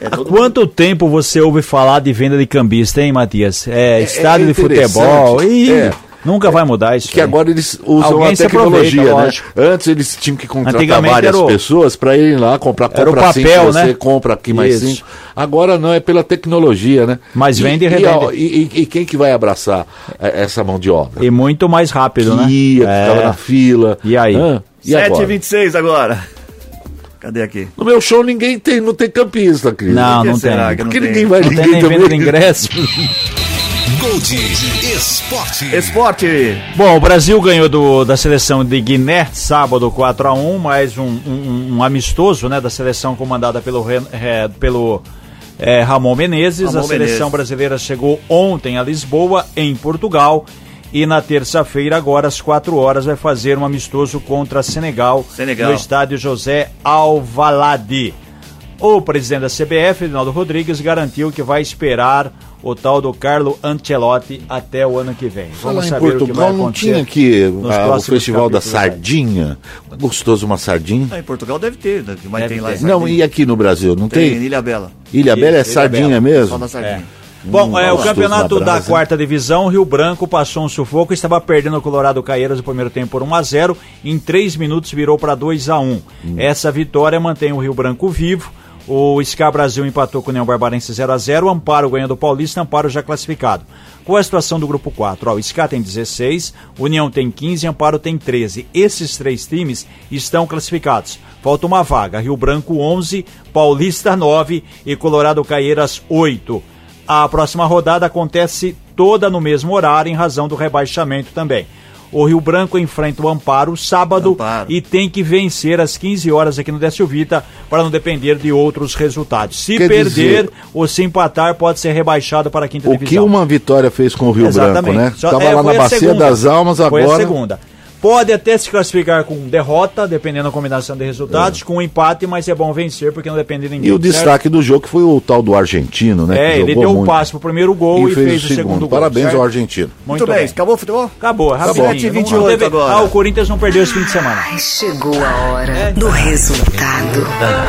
É Há quanto mundo... tempo você ouve falar de venda de cambista, hein, Matias? É, é estádio é de futebol. E... Nunca vai mudar isso. Que aí. agora eles usam Alguém a tecnologia, né? Antes eles tinham que contratar várias o... pessoas para irem lá comprar compra era o papel, cinco, né? você compra aqui mais isso. cinco. Agora não, é pela tecnologia, né? Mas vende e, revende. E, e, e, quem que vai abraçar é, essa mão de obra? E muito mais rápido, que né? Ia, é. ficava na fila. E aí? Ah, 7h26 agora. Cadê aqui? No meu show ninguém tem, não tem campista, Cris. Não, não tem. Porque ninguém vai não ninguém tem nem venda de ingresso. [laughs] Gold Esporte. Esporte. Bom, o Brasil ganhou do, da seleção de Guiné sábado 4 a 1 mais um, um, um amistoso né, da seleção comandada pelo, é, pelo é, Ramon Menezes. Ramon a seleção Menezes. brasileira chegou ontem a Lisboa, em Portugal. E na terça-feira, agora às 4 horas, vai fazer um amistoso contra Senegal, Senegal. no estádio José Alvalade. O presidente da CBF, Rinaldo Rodrigues, garantiu que vai esperar o tal do Carlo Ancelotti até o ano que vem. Vamos Falar saber em Portugal, o que vai não tinha aqui a, o Festival da Sardinha? Gostoso uma sardinha? Ah, em Portugal deve ter, mas deve tem lá Não, e aqui no Brasil, não tem? Tem, Ilha Bela. Ilha Bela é sardinha Bela, mesmo? Só da sardinha. É. Bom, é, o campeonato da quarta divisão, Rio Branco passou um sufoco, estava perdendo o Colorado Caieiras no primeiro tempo por 1 a 0 em 3 minutos virou para 2 a 1 hum. Essa vitória mantém o Rio Branco vivo. O SCA Brasil empatou com o União Barbarense 0 a 0 Amparo ganhando o Paulista, Amparo já classificado. Qual é a situação do grupo 4? Ó, o SCA tem 16, União tem 15 Amparo tem 13. Esses três times estão classificados. Falta uma vaga. Rio Branco 11, Paulista 9 e Colorado Caieiras 8. A próxima rodada acontece toda no mesmo horário em razão do rebaixamento também. O Rio Branco enfrenta o Amparo sábado Amparo. e tem que vencer às 15 horas aqui no Décio Vita para não depender de outros resultados. Se Quer perder dizer... ou se empatar, pode ser rebaixado para a quinta o divisão. O que uma vitória fez com o Rio Exatamente. Branco, né? Estava é, lá na Bacia segunda. das Almas agora. Foi a segunda. Pode até se classificar com derrota, dependendo da combinação de resultados, é. com um empate, mas é bom vencer porque não depende de ninguém. E o certo? destaque do jogo foi o tal do argentino, né? É, ele deu um passe pro primeiro gol e, e fez, fez, o segundo, segundo gol. Parabéns certo? ao argentino. Muito, Muito bem. Acabou o futebol? Acabou, rapidinho. 7 28 agora. Ah, o Corinthians não perdeu esse fim de semana. Ai, chegou a hora é. do resultado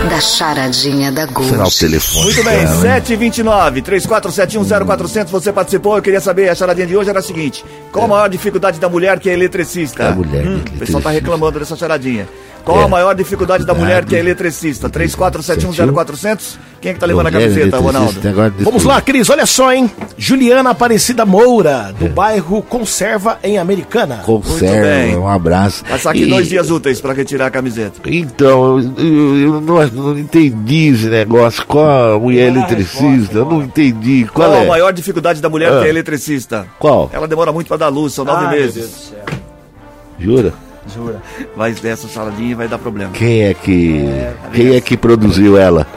da charadinha da Gol. Será o telefone? Muito bem, 729 34710400 você participou. Eu queria saber, a charadinha de hoje era a seguinte: qual a maior dificuldade da mulher que é eletricista? Mulher. Hum, o pessoal tá reclamando dessa charadinha. Qual é. a maior dificuldade da mulher que é eletricista? 34710400? Quem é que tá levando a camiseta, Ronaldo? Vamos lá, Cris, olha só, hein? Juliana Aparecida Moura, do é. bairro Conserva, em Americana. Conserva, um abraço. Passar aqui e... dois dias úteis para retirar a camiseta. Então, eu, eu não, não, entendi esse negócio. Qual a mulher eletricista? Eu não entendi. Qual, Qual é? a maior dificuldade da mulher ah. que é eletricista? Qual? Ela demora muito para dar luz, são nove Ai, meses. Jura? Jura. Vai dessa saladinha vai dar problema. Quem é que. É, quem é que produziu ela?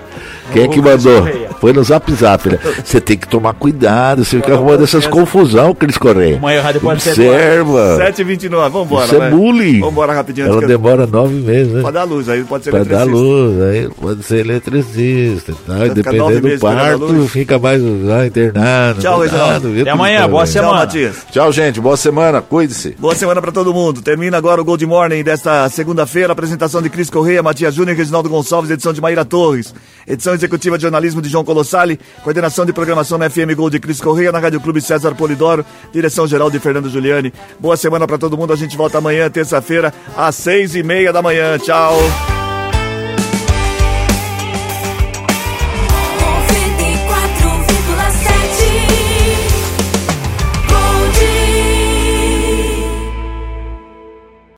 Quem é que mandou? Foi no zap zap, né? Você tem que tomar cuidado, você fica arrumando essas confusão, Cris Correia. Uma errada pode ser. Observa. 7h29, vambora. Isso é bullying. Vambora rapidinho. Ela demora nove meses, né? Pode dar luz, aí pode ser Pode dar luz, aí pode ser eletricista. Tá? Dependendo do parto, fica mais lá internado. Tchau, Reginaldo. Até amanhã, boa semana. Tchau, Matias. Tchau, gente, boa semana, cuide-se. Boa semana pra todo mundo. Termina agora o Gold Morning desta segunda-feira, apresentação de Cris Correia, Matias Júnior e Reginaldo Gonçalves, edição de Maíra Torres, edição executiva de jornalismo de João Colossali, coordenação de programação na FM Gol de Cris Correia, na Rádio Clube César Polidoro, direção geral de Fernando Giuliani. Boa semana para todo mundo, a gente volta amanhã, terça-feira, às seis e meia da manhã. Tchau.